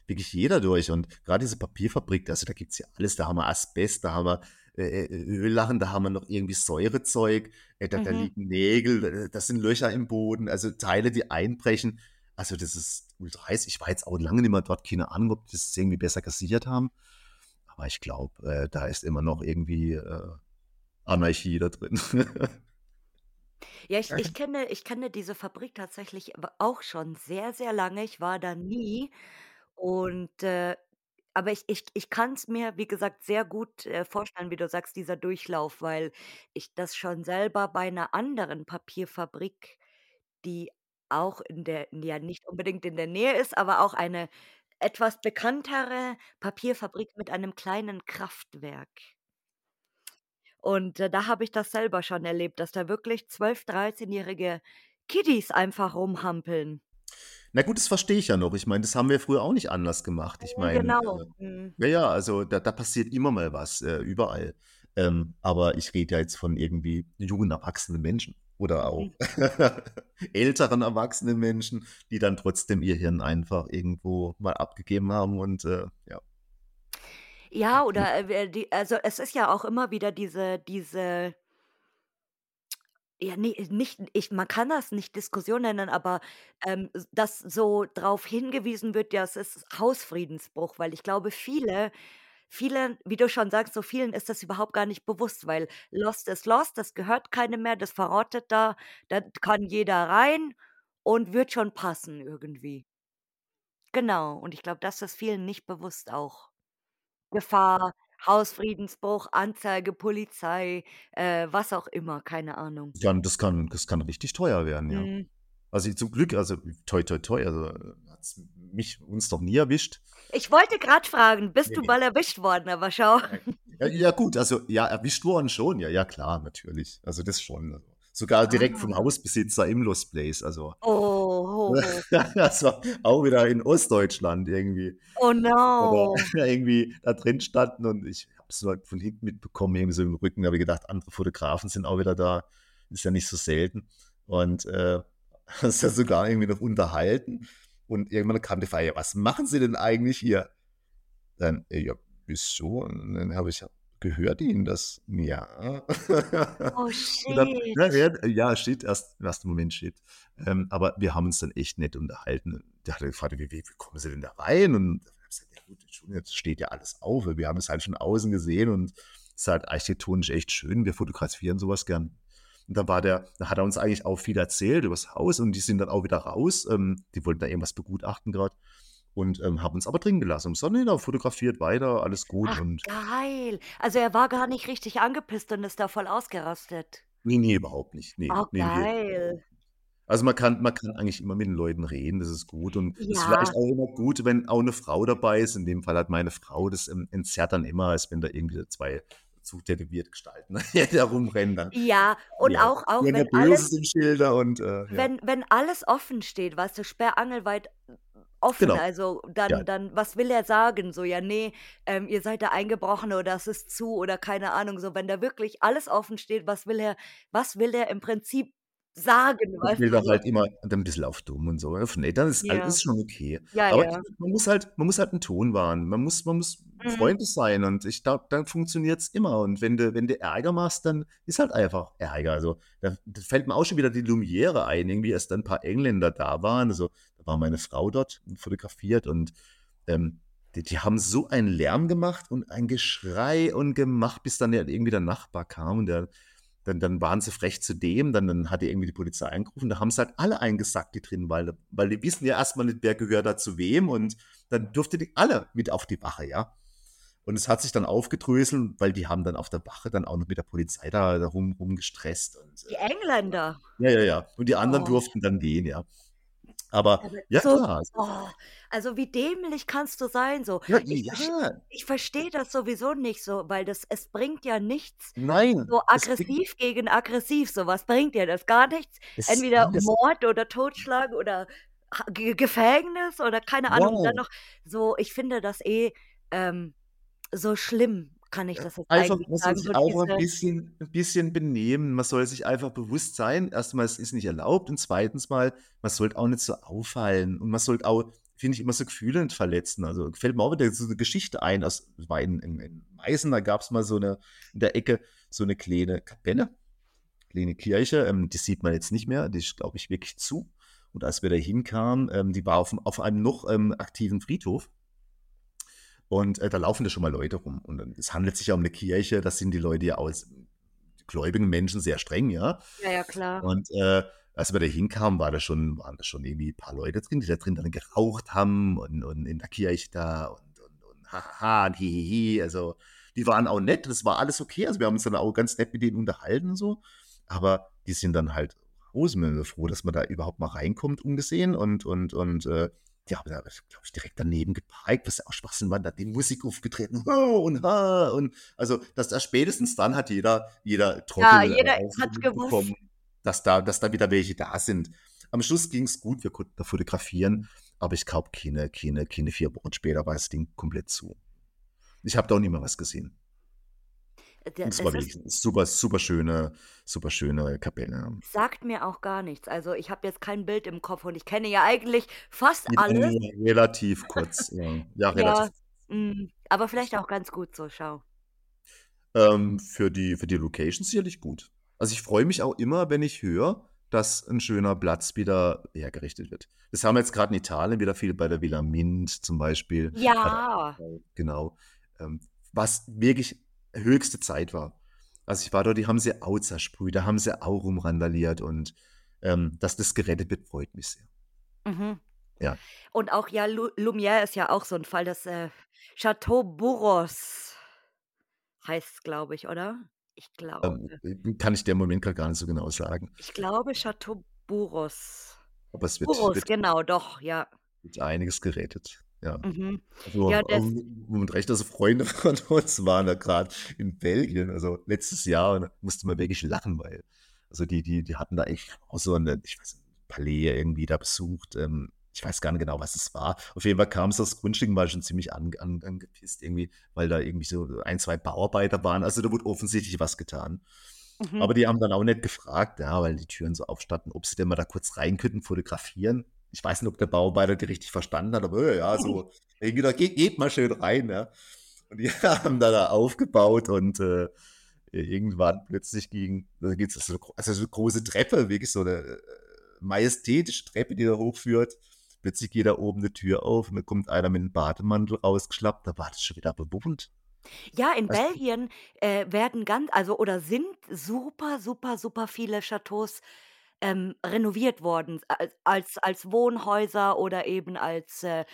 wirklich jeder durch und gerade diese Papierfabrik, also, da gibt's ja alles. Da haben wir Asbest, da haben wir, äh, äh, Öllachen, da haben wir noch irgendwie Säurezeug, äh, da da mhm. liegen Nägel, äh, da sind Löcher im Boden, also Teile, die einbrechen. Also, das ist ultra heiß. Ich war jetzt auch lange nicht mehr dort, keine Ahnung, ob die das irgendwie besser gesichert haben. Aber ich glaube, äh, da ist immer noch irgendwie, äh, Anarchie da drin. Ja, ich ich kenne ich kenne diese Fabrik tatsächlich auch schon sehr, sehr lange. Ich war da nie und, äh aber ich ich ich kann's mir, wie gesagt, sehr gut, äh, vorstellen, wie du sagst, dieser Durchlauf, weil ich das schon selber bei 'ner anderen Papierfabrik, die auch in der ja, nicht unbedingt in der Nähe ist, aber auch eine etwas bekanntere Papierfabrik mit einem kleinen Kraftwerk. Und, äh, da habe ich das selber schon erlebt, dass da wirklich 12, 13-jährige Kiddies einfach rumhampeln. Na gut, das verstehe ich ja noch. Ich meine, das haben wir früher auch nicht anders gemacht. Ich meine, genau. äh, Mhm. ja, ja, also da da passiert immer mal was, äh, überall. Ähm, aber ich rede ja jetzt von irgendwie jungen, erwachsenen Menschen oder auch Mhm. älteren erwachsenen Menschen, die dann trotzdem ihr Hirn einfach irgendwo mal abgegeben haben und, äh, ja. Ja, Hm. oder, äh, die also, es ist ja auch immer wieder diese diese Ja, ne, nicht ich man kann das nicht Diskussion nennen, aber, ähm, dass so drauf hingewiesen wird, ja, es ist Hausfriedensbruch, weil ich glaube, viele viele wie du schon sagst, so vielen ist das überhaupt gar nicht bewusst, weil Lost ist Lost, das gehört keinem mehr, das verrottet da, da kann jeder rein und wird schon passen irgendwie. Genau, und ich glaube, das ist vielen nicht bewusst auch. Gefahr, Hausfriedensbruch, Anzeige, Polizei, äh, was auch immer, keine Ahnung. Dann das kann das kann richtig teuer werden, ja. Mhm. Also, zum Glück, also toi toi toi, also, äh, hat's mich uns noch nie erwischt. Ich wollte grad fragen, bist Ne, du ne. mal erwischt worden, aber schau. Ja, ja gut, also, ja, erwischt worden schon, ja, ja klar, natürlich. Also, das schon. Also, sogar direkt vom Ah. Hausbesitzer im Lost Place, also Oh, das war auch wieder in Ostdeutschland irgendwie. Oh Oder no. irgendwie da drin standen und ich habe es halt von hinten mitbekommen, irgendwie so im Rücken, da habe ich gedacht, andere Fotografen sind auch wieder da. Ist ja nicht so selten. Und, äh, uns da sogar irgendwie noch unterhalten. Und irgendwann kam die Frage: „Ja, was machen Sie denn eigentlich hier?“ Dann: „Äh, ja, wieso?“ Und dann habe ich: „Ja, gehört Ihnen das?“ „Ja.“ Oh dann shit. ja, shit, erst im ersten Moment shit. Ähm, aber wir haben uns dann echt nett unterhalten. Der hat gefragt: „Wie wie kommen Sie denn da rein?“ Und gesagt: „Ja gut, jetzt steht ja alles auf. Wir haben es halt von außen gesehen und es ist halt architektonisch echt schön. Wir fotografieren so was gern.“ Und dann war der da hat er uns eigentlich auch viel erzählt übers Haus und die sind dann auch wieder raus. Ähm, die wollten da irgendwas begutachten grad und, ähm, haben uns aber drin gelassen. Und so: „Ne, da fotografiert weiter, alles gut.“ Ach, Und geil. Also, er war gar nicht richtig angepisst und ist da voll ausgerastet? Ne, ne, überhaupt nicht. Ne, Oh, ne, ne, geil. Also, man kann man kann eigentlich immer mit den Leuten reden, das ist gut und ist Ja. vielleicht auch immer gut, wenn auch 'ne Frau dabei ist. In dem Fall halt meine Frau, das, ähm, entzerrt dann immer, als wenn da irgendwie 2 zu tätowierte Gestalten da rumrennen dann. Ja, und Ja, auch auch wenn böse alles Schilder und, äh, ja. wenn wenn alles offen steht, weißt du, sperrangelweit offen, Genau. also, Ja. dann dann was will er sagen? So: „Ja, ne, ähm, ihr seid da eingebrochen oder es ist zu“ oder keine Ahnung, so. Wenn da wirklich alles offen steht, was will er was will er im Prinzip sagen, Ich weißt will so? halt immer dann 'n bisschen auf dumm und so, auf nett, dann ist Ja. ist schon okay. Ja, Aber ja. man muss halt man muss halt 'n Ton wahren. Man muss man muss Mhm. freundlich sein und ich glaube, dann funktioniert's immer. Und wenn du wenn du Ärger machst, dann ist halt einfach Ärger. Also, da da fällt mir auch schon wieder die Lumiere ein, irgendwie, als dann 'n paar Engländer da waren. Also, war meine Frau dort fotografiert und, ähm, die die haben so einen Lärm gemacht und ein Geschrei und gemacht, bis dann ja irgendwie der Nachbar kam und der dann dann waren sie frech zu dem, dann dann hat er irgendwie die Polizei angerufen. Da haben sie halt alle eingesackt, die drin weil weil die wissen ja erst mal nicht, wer gehört da zu wem und dann durften die alle mit auf die Wache, ja? Und es hat sich dann aufgedröselt, weil die haben dann auf der Wache dann auch noch mit der Polizei da da rum rumgestresst und, Die äh, Engländer? ja. Ja, ja, ja. Und die anderen Oh. durften dann gehen, ja. Aber Aber ja so klar. oh, also, wie dämlich kannst du sein so? Ja, Ich ja. ich verstehe das sowieso nicht so, weil das es bringt ja nichts, Nein, so aggressiv gegen aggressiv, so was bringt dir das? Gar nichts. Es Entweder Mord oder Totschlag oder Ge Gefängnis oder keine Ahnung, dann Ja. noch so ich finde das eh, ähm, so schlimm, kann ich Ja, das jetzt einfach man soll sich auch 'n diese bisschen 'n bisschen benehmen. Man soll sich einfach bewusst sein, erst mal, es ist nicht erlaubt und zweitens mal, man sollte auch nicht so auffallen und man sollte auch, finde ich, immer so Gefühle nicht verletzen. Also, fällt mir auch wieder so 'ne Geschichte ein, das war in in in Meißen, da gab's mal so 'ne in der Ecke so 'ne kleine Kapelle, kleine Kirche, ähm, die sieht man jetzt nicht mehr, die ist, glaube ich, wirklich zu. Und als wir da hinkamen, ähm, die war auf'm auf einem noch, ähm, aktiven Friedhof und, äh, da laufen da schon mal Leute rum. Und es handelt sich ja um 'ne Kirche, da sind die Leute ja aus gläubigen Menschen sehr streng, ja? Ja, ja, klar. Und, äh, als wir da hinkamen, war da schon waren da schon irgendwie paar Leute drin, die da drin dann geraucht haben und und in der Kirche da und und und ha ha ha und hi hi hi. Also, die waren auch nett, das war alles okay. Also, wir haben uns dann auch ganz nett mit denen unterhalten und so. Aber die sind dann halt sind froh, dass man da überhaupt mal reinkommt ungesehen und und und, äh, die haben da, glaube ich, direkt daneben geparkt, was ja auch Schwachsinn war. Da hat die Musik aufgetreten „Ho und ha“ und also, dass da spätestens dann hat jeder jeder Ja, Trottel, jeder äh, auch hat gewusst. dass da dass da wieder welche da sind. Am Schluss ging's gut, wir konnten da fotografieren, aber ich glaube, keine keine keine 4 Wochen später war das Ding komplett zu. Ich habe da auch nie mehr was gesehen. Der es war ist wirklich 'ne super superschöne superschöne Kapelle. sagt mir auch gar nichts. Also, ich habe jetzt kein Bild im Kopf und ich kenne ja eigentlich fast Ja, alles. relativ kurz, ja. Ja, relativ kurz. mhm. Aber vielleicht auch ganz gut so, schau. Ähm, für die für die Location sicherlich gut. Also, ich freue mich auch immer, wenn ich höre, dass ein schöner Platz wieder hergerichtet wird. Das haben wir jetzt gerade in Italien wieder viel bei der Villa Mint zum Beispiel. Ja. Genau. Ähm, was wirklich höchste Zeit war. Also, ich war dort, die haben sie auch zersprüht, da haben sie auch rumrandaliert und, ähm, dass das gerettet wird, freut mich sehr. Mhm. Ja. Und auch ja, Lu Lumière ist ja auch so 'n Fall, das, äh, Chateau Bourros heißt's, glaube ich, oder? Ich Ähm, glaube. äh, kann ich dir im Moment grad gar nicht so genau sagen. Ich glaube Chateau Bourros. Aber es wird Bourros, wird genau, doch, ja. wird einiges gerettet, ja. Mhm. Also, Ja, das und recht, also Freunde von uns waren da grad in Belgien, also letztes Jahr und da musste man wirklich lachen, weil also die die die hatten da echt auch so 'ne ich weiß nicht, Palais irgendwie da besucht. Ähm, ich weiß gar nicht genau, was es war. Auf jeden Fall kam sie aufs Grundstück und war schon ziemlich an an angepisst irgendwie, weil da irgendwie so ein, 2 Bauarbeiter waren. Also, da wurde offensichtlich was getan. Mhm. Aber die haben dann auch nicht gefragt, ja, weil die Türen so aufstanden, ob sie denn mal da kurz rein könnten, fotografieren. Ich weiß nicht, ob der Bauarbeiter die richtig verstanden hat, aber ja, so irgendwie da: „Geht geht mal schön rein“, ja. Und die haben da da aufgebaut und, äh, irgendwann plötzlich ging da gibt's so also, so 'ne große Treppe, wirklich so 'ne, äh, majestätische Treppe, die da hochführt. Plötzlich geht da oben 'ne Tür auf und da kommt einer mit 'nem Bademantel rausgeschlappt, da war das schon wieder bewohnt. Ja, in du? Belgien, äh, werden ganz also oder sind super, super, super viele Chateaus, ähm, renoviert worden, al als als Wohnhäuser oder eben als, äh,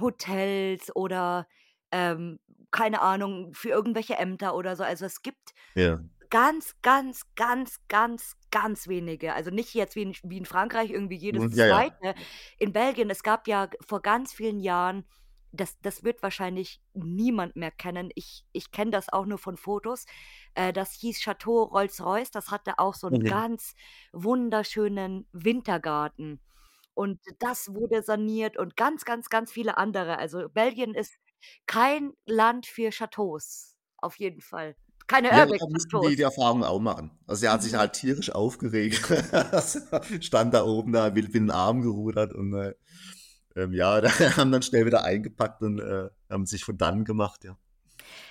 Hotels oder, ähm, keine Ahnung, für irgendwelche Ämter oder so. Also, es gibt Ja. ganz, ganz, ganz, ganz, ganz wenige. Also, nicht jetzt wie in wie in Frankreich irgendwie jedes Mhm, ja, ja. Zweite. In Belgien, es gab ja vor ganz vielen Jahren das das wird wahrscheinlich niemand mehr kennen. Ich ich kenne das auch nur von Fotos. Äh, das hieß Chateau Rolls-Royce. Das hatte auch so 'n Mhm. ganz wunderschönen Wintergarten. Und das wurde saniert und ganz, ganz, ganz viele andere. Also, Belgien ist kein Land für Chateaus, auf jeden Fall. Keine Ja, da mussten die die Erfahrung auch machen. Also, er hat sich Mhm. halt tierisch aufgeregt. Stand da oben da, wild mit den Armen gerudert und, äh, ähm, ja, da haben dann schnell wieder eingepackt und, äh, haben sich von dannen gemacht, ja.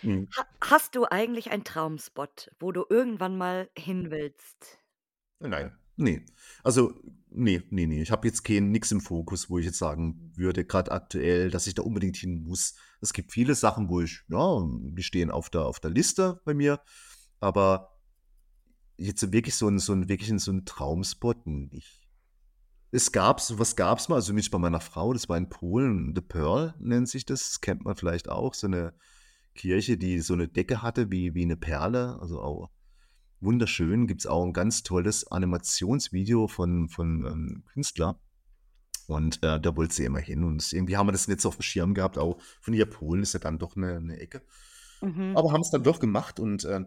Mhm. Ha hast du eigentlich einen Traumspot, wo du irgendwann mal hin willst? Nein, ne. Also, ne, ne, ne. Ich habe jetzt kein nix im Fokus, wo ich jetzt sagen würde, grad aktuell, dass ich da unbedingt hin muss. Es gibt viele Sachen, wo ich ja, die stehen auf der auf der Liste bei mir, aber jetzt wirklich so 'n so 'n wirklich so 'n Traumspot nicht. Es gab so was gab's mal, also nicht bei meiner Frau, das war in Polen, The Pearl nennt sich das, das kennt man vielleicht auch, so 'ne Kirche, die so 'ne Decke hatte wie wie 'ne Perle, also auch wunderschön. Gibt's auch 'n ganz tolles Animationsvideo von von 'nem Künstler. Und, äh, da wollte sie immer hin und irgendwie haben wir das nicht so aufm Schirm gehabt, auch von hier Polen ist ja dann doch 'ne 'ne Ecke. Mhm. Aber haben's dann doch gemacht und, äh,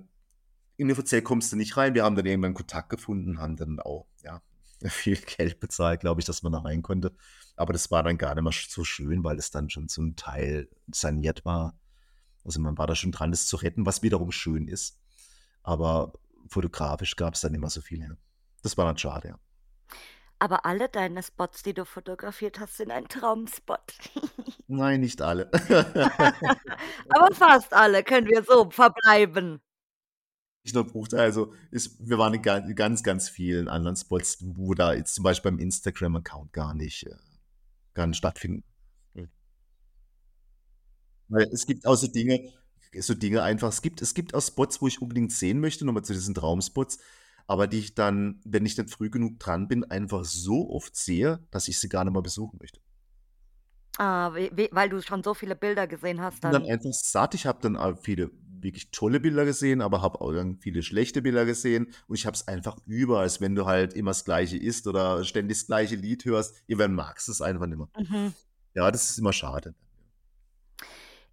inoffiziell kommst du nicht rein. Wir haben dann irgendwann Kontakt gefunden, haben dann auch, ja, viel Geld bezahlt, glaube ich, dass man da rein konnte. Aber das war dann gar nicht mehr so schön, weil es dann schon zum Teil saniert war. Also, man war da schon dran, das zu retten, was wiederum schön ist. Aber fotografisch gab's da nicht mehr so viel her. Das war dann schade, ja. Aber alle deine Spots, die du fotografiert hast, sind ein Traumspot. Nein, nicht alle. Aber fast alle, können wir so verbleiben. Nicht nur Bruchteil, also ist wir waren in ga ganz, ganz vielen anderen Spots, wo da jetzt zum Beispiel beim Instagram-Account gar nicht äh, gar nicht stattfinden. Mhm. Weil es gibt auch so Dinge so Dinge einfach es gibt es gibt auch Spots, wo ich unbedingt sehen möchte, noch mal zu diesen Traumspots, aber die ich dann, wenn ich nicht früh genug dran bin, einfach so oft sehe, dass ich sie gar nicht mehr besuchen möchte. Ah, we we weil du schon so viele Bilder gesehen hast Bin dann dann. einfach satt. Ich habe dann auch viele wirklich tolle Bilder gesehen, aber habe auch dann viele schlechte Bilder gesehen und ich habe es einfach über, als wenn du halt immer das Gleiche isst oder ständig das gleiche Lied hörst. Irgendwann magst du's einfach nicht mehr. Mhm. Ja, das ist immer schade.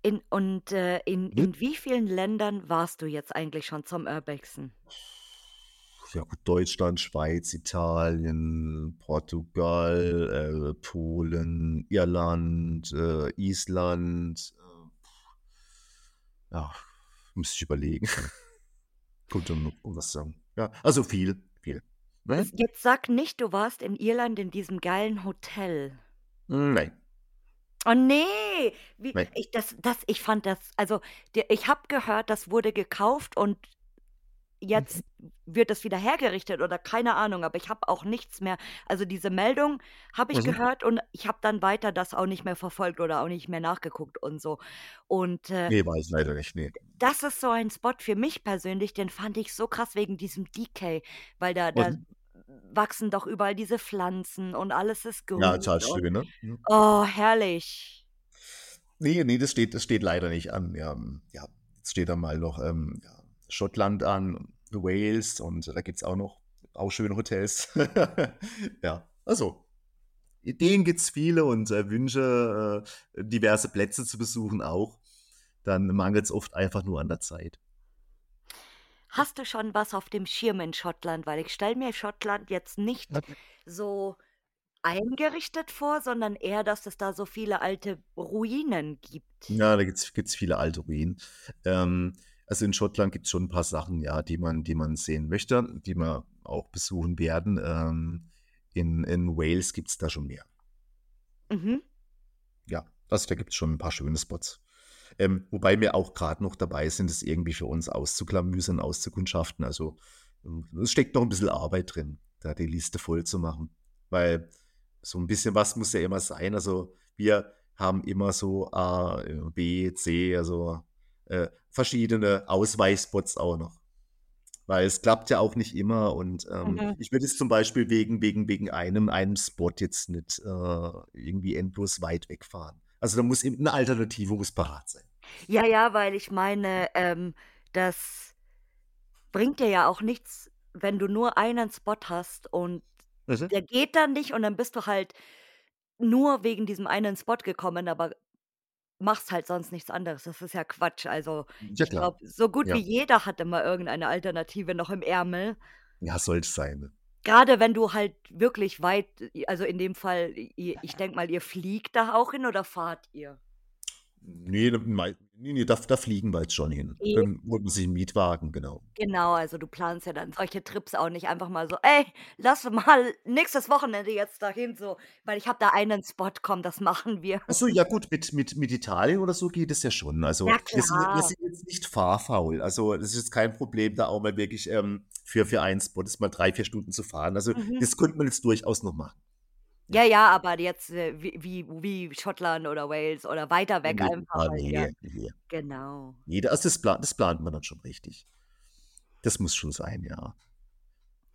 In und, äh, in Mhm. in wie vielen Ländern warst du jetzt eigentlich schon zum Urbexen? Ja gut, Deutschland, Schweiz, Italien, Portugal, äh, Polen, Irland, äh, Island, äh, ja, müsste ich überlegen. Kommt dann noch was sagen. Ja, also viel, viel. Ne? Jetzt sag nicht, du warst in Irland in diesem geilen Hotel. Nein. Oh nee, wie Weil ich das das ich fand das also, ich habe gehört, das wurde gekauft und. Jetzt wird das wieder hergerichtet oder keine Ahnung, aber ich habe auch nichts mehr also, diese Meldung habe ich Mhm. gehört und ich habe dann weiter das auch nicht mehr verfolgt oder auch nicht mehr nachgeguckt und so. Und, äh Ne, weiß leider nicht, ne. das ist so ein Spot für mich persönlich, den fand ich so krass wegen diesem Decay, weil da da Mhm. wachsen doch überall diese Pflanzen und alles ist Ja, grün total und schön, ne? Mhm. oh, herrlich. Ne, ne, das steht das steht leider nicht an. Ja, ja, jetzt steht da mal noch, ähm, ja, Schottland an, Wales und da gibt's auch noch auch schöne Hotels. Ja, also, Ideen gibt's viele und, äh, Wünsche, äh, diverse Plätze zu besuchen auch. Dann mangelt's oft einfach nur an der Zeit. Hast du schon was auf dem Schirm in Schottland? Weil ich stelle mir Schottland jetzt nicht Okay. so eingerichtet vor, sondern eher, dass es da so viele alte Ruinen gibt. Ja, da gibt's gibt's viele alte Ruinen. Ähm, also, in Schottland gibt's schon 'n paar Sachen, ja, die man die man sehen möchte, die wir auch besuchen werden. Ähm, in in Wales gibt's da schon mehr. Mhm. Ja, also, da gibt's schon 'n paar schöne Spots. Ähm, wobei wir auch grad noch dabei sind, das irgendwie für uns auszuklamüsern, auszukundschaften. Also, es steckt noch 'n bisschen Arbeit drin, da die Liste voll zu machen, weil so 'n bisschen was muss ja immer sein. Also, wir haben immer so A, B, C, also, äh, verschiedene Ausweichspots auch noch. Weil es klappt ja auch nicht immer und, ähm, Mhm. ich würde jetzt zum Beispiel wegen wegen wegen einem einem Spot jetzt nicht, äh, irgendwie endlos weit wegfahren. Also, da muss eben 'ne Alternative muss parat sein. Ja, ja, weil ich meine, ähm, das bringt dir ja auch nichts, wenn du nur einen Spot hast und der geht dann nicht und dann bist du halt nur wegen diesem einen Spot gekommen, aber machst halt sonst nichts anderes. Das ist ja Quatsch. Also, Ja ich klar. glaube, so gut wie Ja. jeder hat immer irgendeine Alternative noch im Ärmel. Ja, sollte sein, ne? Grade wenn du halt wirklich weit also, in dem Fall, i ich denke mal, ihr fliegt da auch hin oder fahrt ihr? Ne, da mei ne, ne, da da fliegen wir jetzt schon hin. E Dann holt man sich 'n Mietwagen, genau. Genau, also, du planst ja dann solche Trips auch nicht einfach mal so: „Ey, lass mal nächstes Wochenende jetzt dahin so, weil ich habe da einen Spot, komm, das machen wir.“ Ach so, ja gut, mit mit mit Italien oder so geht es ja schon. Also, Ja wir sind wir sind jetzt nicht fahrfaul. Also, das ist jetzt kein Problem, da auch mal wirklich, ähm, für für einen Spot jetzt mal 3, 4 Stunden zu fahren. Also, Mhm. das könnte man jetzt durchaus noch machen. Ja, Ja. aber jetzt, äh, wie wie wie Schottland oder Wales oder weiter weg Ne, einfach ah, halt, ja. ne, ne. Genau. Ne, da also, das pla das plant man dann schon richtig. Das muss schon sein, ja.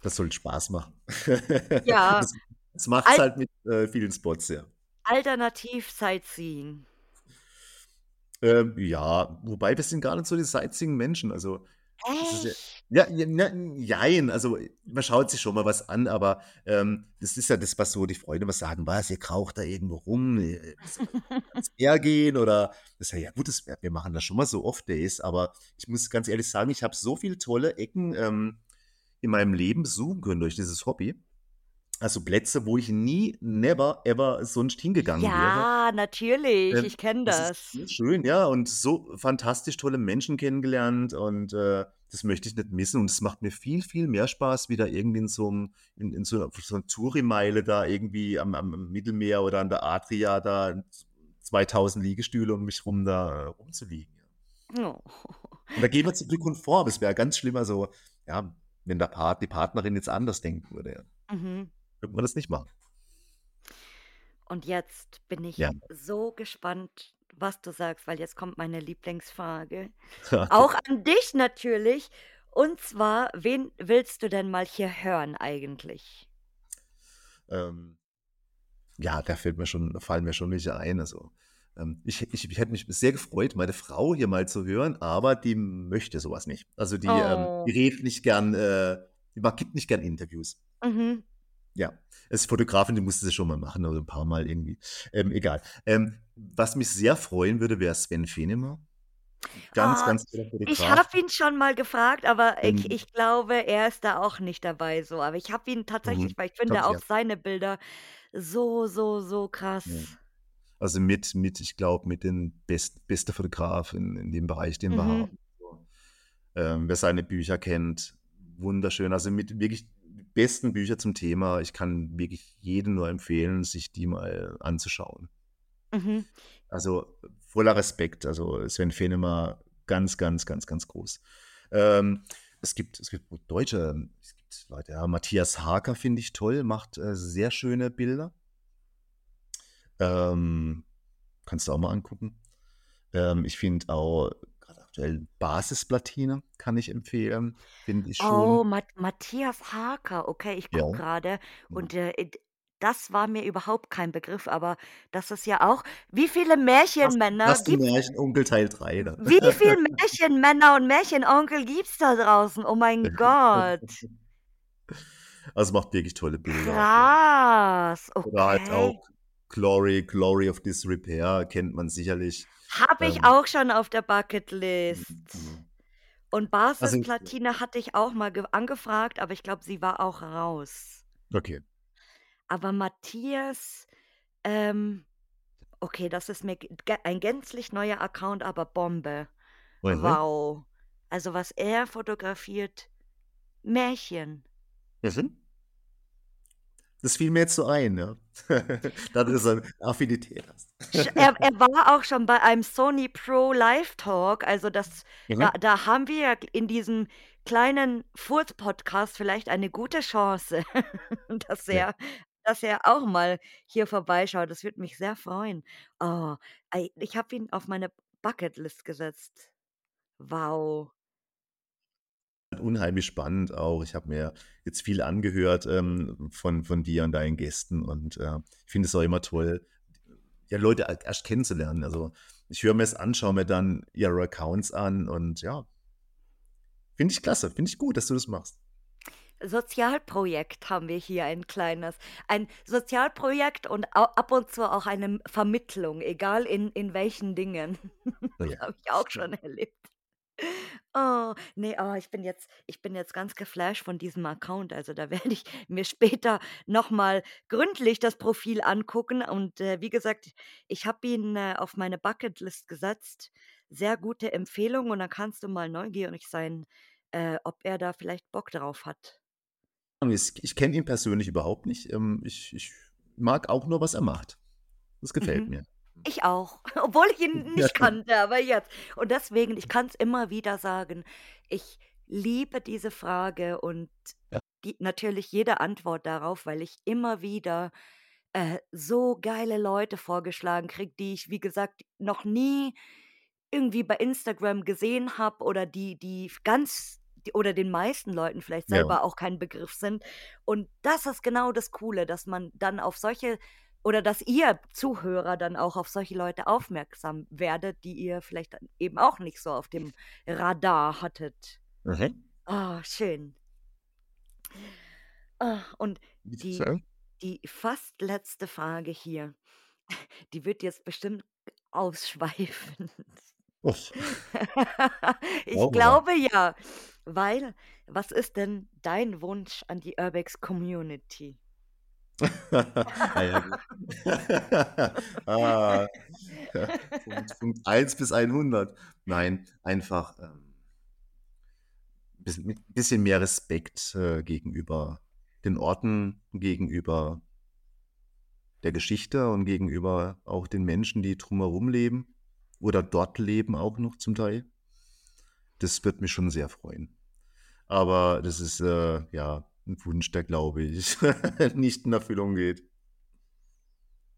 Das soll Spaß machen. Ja, Das das macht's al halt mit, äh, vielen Spots, ja. Alternativ Sightseeing. Ähm, ja, wobei wir sind gar nicht so die Sightseeing-Menschen. Also, das ist ja Echt? Ja, ja, ne, jein. Also, man schaut sich schon mal was an, aber, ähm, das ist ja das, was so die Freunde immer sagen: „Was, ihr kraucht da irgendwo rum, äh, ans Meer gehen?“ Oder das ja, ja gut, das wir machen das schon mal so Off-Days, aber ich muss ganz ehrlich sagen, ich habe so viele tolle Ecken, ähm, in meinem Leben besuchen können durch dieses Hobby. Also, Plätze, wo ich nie, never, ever sonst hingegangen wäre. Ja, natürlich, Ähm, ich kenne das ist das. schön, ja, und so fantastisch tolle Menschen kennengelernt und, äh, das möchte ich nicht missen und es macht mir viel, viel mehr Spaß, wie da irgendwie in so 'm in in so 'ner so 'ner Touri-Meile da irgendwie am am Mittelmeer oder an der Adria da z 2.000 Liegestühle um mich rum da, äh, rumzuliegen, ja. Oh. Und da gehen wir zum Glück konform. Es wäre ganz schlimm, also, ja, wenn der Part die Partnerin jetzt anders denken würde, ja. Mhm. Könnte man das nicht machen. Und jetzt bin ich Ja. so gespannt, was du sagst, weil jetzt kommt meine Lieblingsfrage. Auch an dich natürlich. Und zwar, wen willst du denn mal hier hören eigentlich? Ähm. Ja, da fällt mir schon da fallen mir schon welche ein. Also, ähm, ich ich ich hätte mich sehr gefreut, meine Frau hier mal zu hören, aber die möchte so was nicht. Also, die, ähm, die Oh. redet nicht gern, äh die gibt nicht gern Interviews. Mhm. Ja, ist Fotografin, die musste sie schon mal machen, also 'n paarmal irgendwie. Ähm, egal. Ähm, was mich sehr freuen würde, wäre Sven Fenemer. Ganz, Ah, ganz ich habe ihn schon mal gefragt, aber ich Ähm ich glaube, er ist da auch nicht dabei so. Aber ich habe ihn tatsächlich Mhm. weil ich finde ich, auch ja. seine Bilder so, so, so Ja. krass. Also, mit mit ich glaube, mit den best beste Fotograf in in dem Bereich, den wir Mhm. haben, so. Ähm, wer seine Bücher kennt, wunderschön. Also, mit wirklich besten Bücher zum Thema. Ich kann wirklich jedem nur empfehlen, sich die mal anzuschauen. Mhm. Also voller Respekt. Also Sven Fenemer ganz, ganz, ganz, ganz groß. Ähm, es gibt, es gibt Deutsche, es gibt Leute, ja, Matthias Haker finde ich toll, macht äh, sehr schöne Bilder. Ähm, kannst du auch mal angucken. Ähm, ich finde auch gerade aktuell Basisplatine kann ich empfehlen, finde ich Oh, schon. Mat Matthias Haker, okay, ich Ja. gucke gerade ja. und, äh, das war mir überhaupt kein Begriff, aber das ist ja auch wie viele Märchenmänner das die gibt's Märchenonkel Teil 3. Ne? wie viel Märchenmänner und Märchenonkel gibt's da draußen? Oh mein Gott. Also macht wirklich tolle Bilder. Krass, Oder halt auch. Glory, Glory of Disrepair kennt man sicherlich. Habe ich Ähm, auch schon auf der Bucketlist. mhm. Und also, Basisplatine hatte ich auch mal ge angefragt, aber ich glaube, sie war auch raus. okay. Aber Matthias, ähm okay, das ist mir ein gänzlich neuer Account, aber Bombe. Mhm. Wow. Also, was er fotografiert, Märchen. Mhm. Das fiel mir jetzt so ein, ja. da du so 'ne Affinität hast. Er er war auch schon bei einem Sony Pro Live Talk, also das da Mhm. da haben wir in diesem kleinen Furz-Podcast vielleicht eine gute Chance, dass Ja. er dass er auch mal hier vorbeischaut. Das würde mich sehr freuen. Oh, ich habe ihn auf meine Bucketlist gesetzt. Wow. Unheimlich spannend auch. Ich habe mir jetzt viel angehört, ähm, von von dir und deinen Gästen und, äh, ich finde es auch immer toll, ja, Leute erst kennenzulernen. Also, ich höre mir's an, schaue mir dann ihre Accounts an und ja. Finde ich klasse, finde ich gut, dass du das machst. Sozialprojekt haben wir hier ein kleines. Ein Sozialprojekt und ab und zu auch eine Vermittlung, egal in in welchen Dingen. Das ja. habe ich auch schon erlebt. Oh, ne, oh, ich bin jetzt ich bin jetzt ganz geflasht von diesem Account. Also, da werde ich mir später noch mal gründlich das Profil angucken und, äh, wie gesagt, ich habe ihn, äh, auf meine Bucketlist gesetzt. Sehr gute Empfehlung und dann kannst du mal neugierig sein, äh, ob er da vielleicht Bock drauf hat. Ich kenne ihn persönlich überhaupt nicht. Ähm, ich ich mag auch nur, was er macht. Das gefällt Mhm. mir. Ich auch, obwohl ich ihn Ja. nicht kannte, aber jetzt. Und deswegen, ich kann's immer wieder sagen, ich liebe diese Frage und Ja. die natürlich jede Antwort darauf, weil ich immer wieder, äh, so geile Leute vorgeschlagen kriege, die ich, wie gesagt, noch nie irgendwie bei Instagram gesehen habe oder die die ganz oder den meisten Leuten vielleicht Ja. selber auch kein Begriff sind. Und das ist genau das Coole, dass man dann auf solche oder dass ihr Zuhörer dann auch auf solche Leute aufmerksam werdet, die ihr vielleicht eben auch nicht so auf dem Radar hattet. Mhm. Ah, schön. Ah, und die die fast letzte Frage hier, die wird jetzt bestimmt ausschweifend. Uff. Ich mal. glaube ja, weil was ist denn dein Wunsch an die Urbex Community? Ah ja. Ah. Punkt Punkt 1 bis 100. Nein, einfach, ähm bisschen mehr Respekt, äh, gegenüber den Orten, gegenüber der Geschichte und gegenüber auch den Menschen, die drumherum leben oder dort leben auch noch zum Teil. Das würde mich schon sehr freuen. Aber das ist, äh, ja, 'n Wunsch, der, glaube ich, nicht in Erfüllung geht.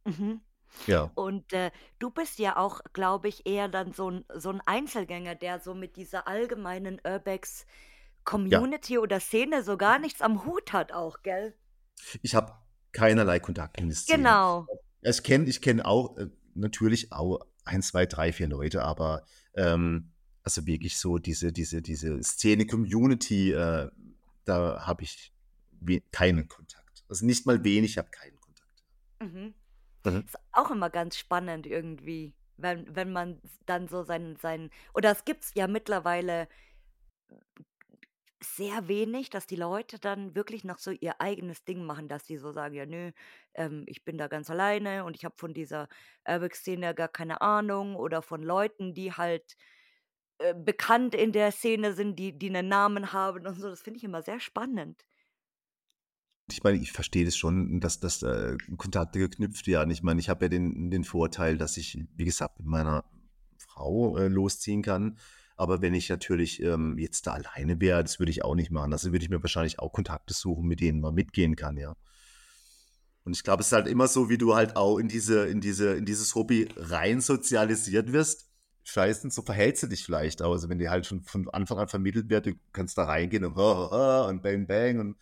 Mhm. Ja. Und, äh, du bist ja auch, glaube ich, eher dann so 'n so 'n Einzelgänger, der so mit dieser allgemeinen Urbex Ja. Community oder Szene so gar nichts am Hut hat auch, gell? Ich habe keinerlei Kontakt die Szene. Genau. Ich kenne ich kenne auch, äh, natürlich auch 1, 2, 3, 4 Leute, aber, ähm, also wirklich so diese diese diese Szene-Community, äh, da habe ich keinen Kontakt. Also nicht mal wenig, ich habe keinen Kontakt. Mhm. Mhm. Ist auch immer ganz spannend irgendwie, wenn wenn man dann so sein sein oder es gibt's ja mittlerweile sehr wenig, dass die Leute dann wirklich noch so ihr eigenes Ding machen, dass die so sagen: „Ja, nö, ähm, ich bin da ganz alleine und ich habe von dieser Urbex-Szene gar keine Ahnung“ oder von Leuten, die halt, äh, bekannt in der Szene sind, die die 'nen Namen haben und so. Das finde ich immer sehr spannend. Ich meine, ich verstehe das schon, dass, dass äh, Kontakte geknüpft werden. Ich meine, ich habe ja den, den Vorteil, dass ich, wie gesagt, mit meiner Frau äh, losziehen kann. Aber wenn ich natürlich ähm, jetzt da alleine wäre, das würde ich auch nicht machen. Also würde ich mir wahrscheinlich auch Kontakte suchen, mit denen man mitgehen kann, ja. Und ich glaube, es ist halt immer so, wie du halt auch in diese, in diese, in dieses Hobby rein sozialisiert wirst. Scheiße, so verhältst du dich vielleicht auch. Also wenn dir halt schon von Anfang an vermittelt wird, du kannst da reingehen und, und bang, bang und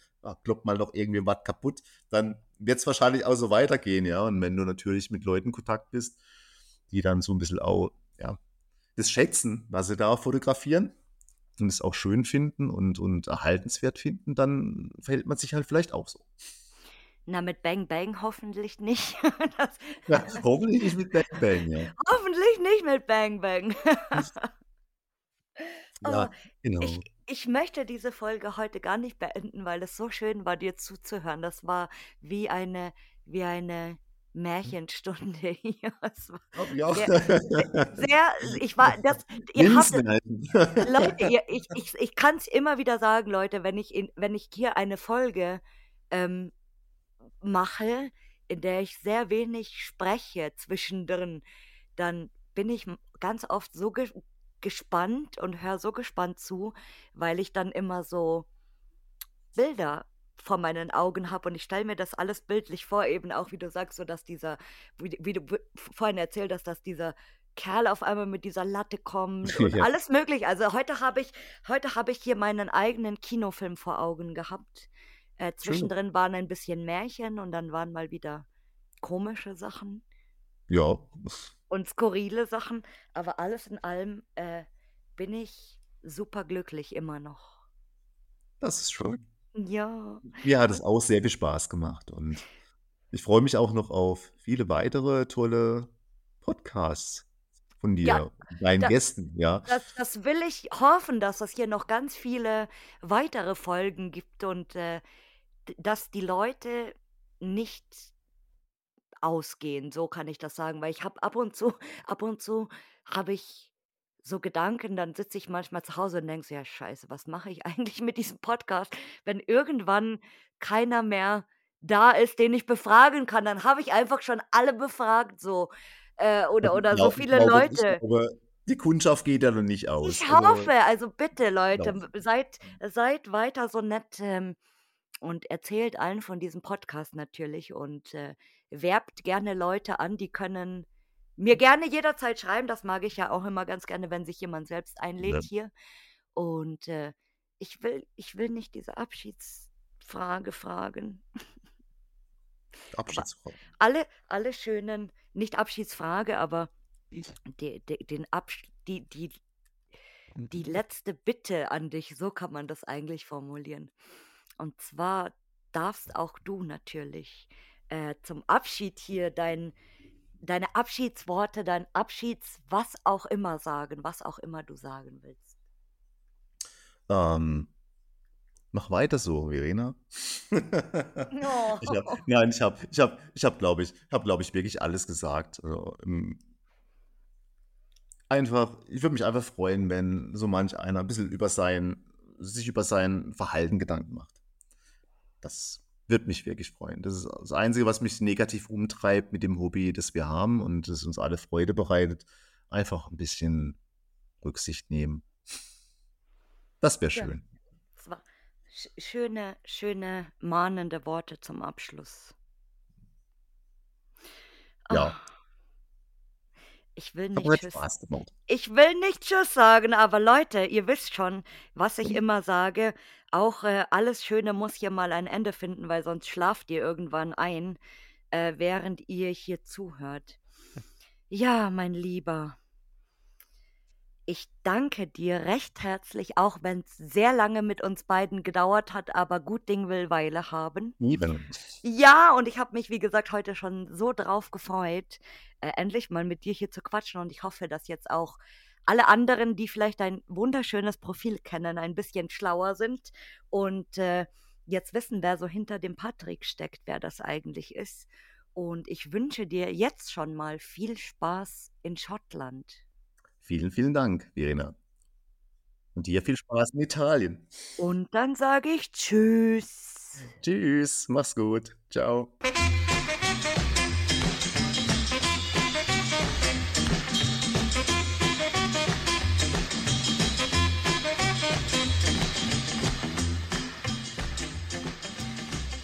kloppt mal noch irgendwie was kaputt, dann wird es wahrscheinlich auch so weitergehen, ja. Und wenn du natürlich mit Leuten in Kontakt bist, die dann so ein bisschen auch, ja, das schätzen, was sie da fotografieren und es auch schön finden und, und erhaltenswert finden, dann verhält man sich halt vielleicht auch so. Na, mit Bang Bang hoffentlich nicht. Das ja, hoffentlich nicht mit Bang Bang, ja. Hoffentlich nicht mit Bang Bang. ja, oh, genau. Ich, ich möchte diese Folge heute gar nicht beenden, weil es so schön war, dir zuzuhören. Das war wie eine, wie eine Märchenstunde hier. Oh, ja. Sehr, sehr, ich war, das, ihr habt, Leute, ihr, ich, ich, ich kann es immer wieder sagen, Leute, wenn ich, in, wenn ich hier eine Folge ähm, mache, in der ich sehr wenig spreche zwischendrin, dann bin ich ganz oft so ge gespannt und höre so gespannt zu, weil ich dann immer so Bilder vor meinen Augen habe und ich stelle mir das alles bildlich vor, eben auch wie du sagst, so dass dieser, wie, wie du vorhin erzählt hast, dass dieser Kerl auf einmal mit dieser Latte kommt und ja. alles möglich. Also heute habe ich, heute habe ich hier meinen eigenen Kinofilm vor Augen gehabt. Äh, zwischendrin waren ein bisschen Märchen und dann waren mal wieder komische Sachen. Ja. Und skurrile Sachen. Aber alles in allem äh, bin ich super glücklich immer noch. Das ist schön. Ja. Mir hat es auch sehr viel Spaß gemacht und ich freue mich auch noch auf viele weitere tolle Podcasts von dir, ja, deinen da, Gästen, ja. Das, das, will ich hoffen, dass es hier noch ganz viele weitere Folgen gibt und äh, dass die Leute nicht ausgehen, so kann ich das sagen, weil ich habe ab und zu, ab und zu habe ich so Gedanken, dann sitze ich manchmal zu Hause und denke so, ja scheiße, was mache ich eigentlich mit diesem Podcast, wenn irgendwann keiner mehr da ist, den ich befragen kann, dann habe ich einfach schon alle befragt, so äh, oder oder so viele glaube, Leute. aber die Kundschaft geht ja noch nicht aus. Ich also hoffe, also bitte Leute, seid seid weiter so nett. Ähm, und erzählt allen von diesem Podcast natürlich und äh, werbt gerne Leute an, die können mir gerne jederzeit schreiben. Das mag ich ja auch immer ganz gerne, wenn sich jemand selbst einlädt ja. hier. Und äh, ich will, ich will nicht diese Abschiedsfrage fragen. Abschiedsfrage. alle, alle schönen, nicht Abschiedsfrage, aber die, die, den Absch die, die, die letzte Bitte an dich, so kann man das eigentlich formulieren. Und zwar darfst auch du natürlich äh, zum Abschied hier dein, deine Abschiedsworte, dein Abschieds, was auch immer sagen, was auch immer du sagen willst. Ähm, mach weiter so, Verena. oh. ich hab, nein, ich habe, ich habe, ich habe, glaube ich, habe, glaube ich, wirklich alles gesagt. Also, einfach, ich würde mich einfach freuen, wenn so manch einer ein bisschen über sein, sich über sein Verhalten Gedanken macht. Das wird mich wirklich freuen. Das ist das Einzige, was mich negativ umtreibt mit dem Hobby, das wir haben und das uns alle Freude bereitet. Einfach ein bisschen Rücksicht nehmen. Das wäre schön. Ja, das war schöne, schöne, mahnende Worte zum Abschluss. Ja. Oh. Ich will nicht Tschüss. Ich will nicht Tschüss sagen, aber Leute, ihr wisst schon, was ich immer sage. Auch äh, alles Schöne muss hier mal ein Ende finden, weil sonst schlaft ihr irgendwann ein, äh, während ihr hier zuhört. Ja, mein Lieber. Ich danke dir recht herzlich, auch wenn es sehr lange mit uns beiden gedauert hat, aber gut Ding will Weile haben. Lieben. Ja, und ich habe mich, wie gesagt, heute schon so drauf gefreut, äh, endlich mal mit dir hier zu quatschen. Und ich hoffe, dass jetzt auch alle anderen, die vielleicht ein wunderschönes Profil kennen, ein bisschen schlauer sind und äh, jetzt wissen, wer so hinter dem Patrick steckt, wer das eigentlich ist. Und ich wünsche dir jetzt schon mal viel Spaß in Schottland. Vielen, vielen Dank, Verena. Und dir viel Spaß in Italien. Und dann sage ich Tschüss. Tschüss. Tschüss, mach's gut. Ciao.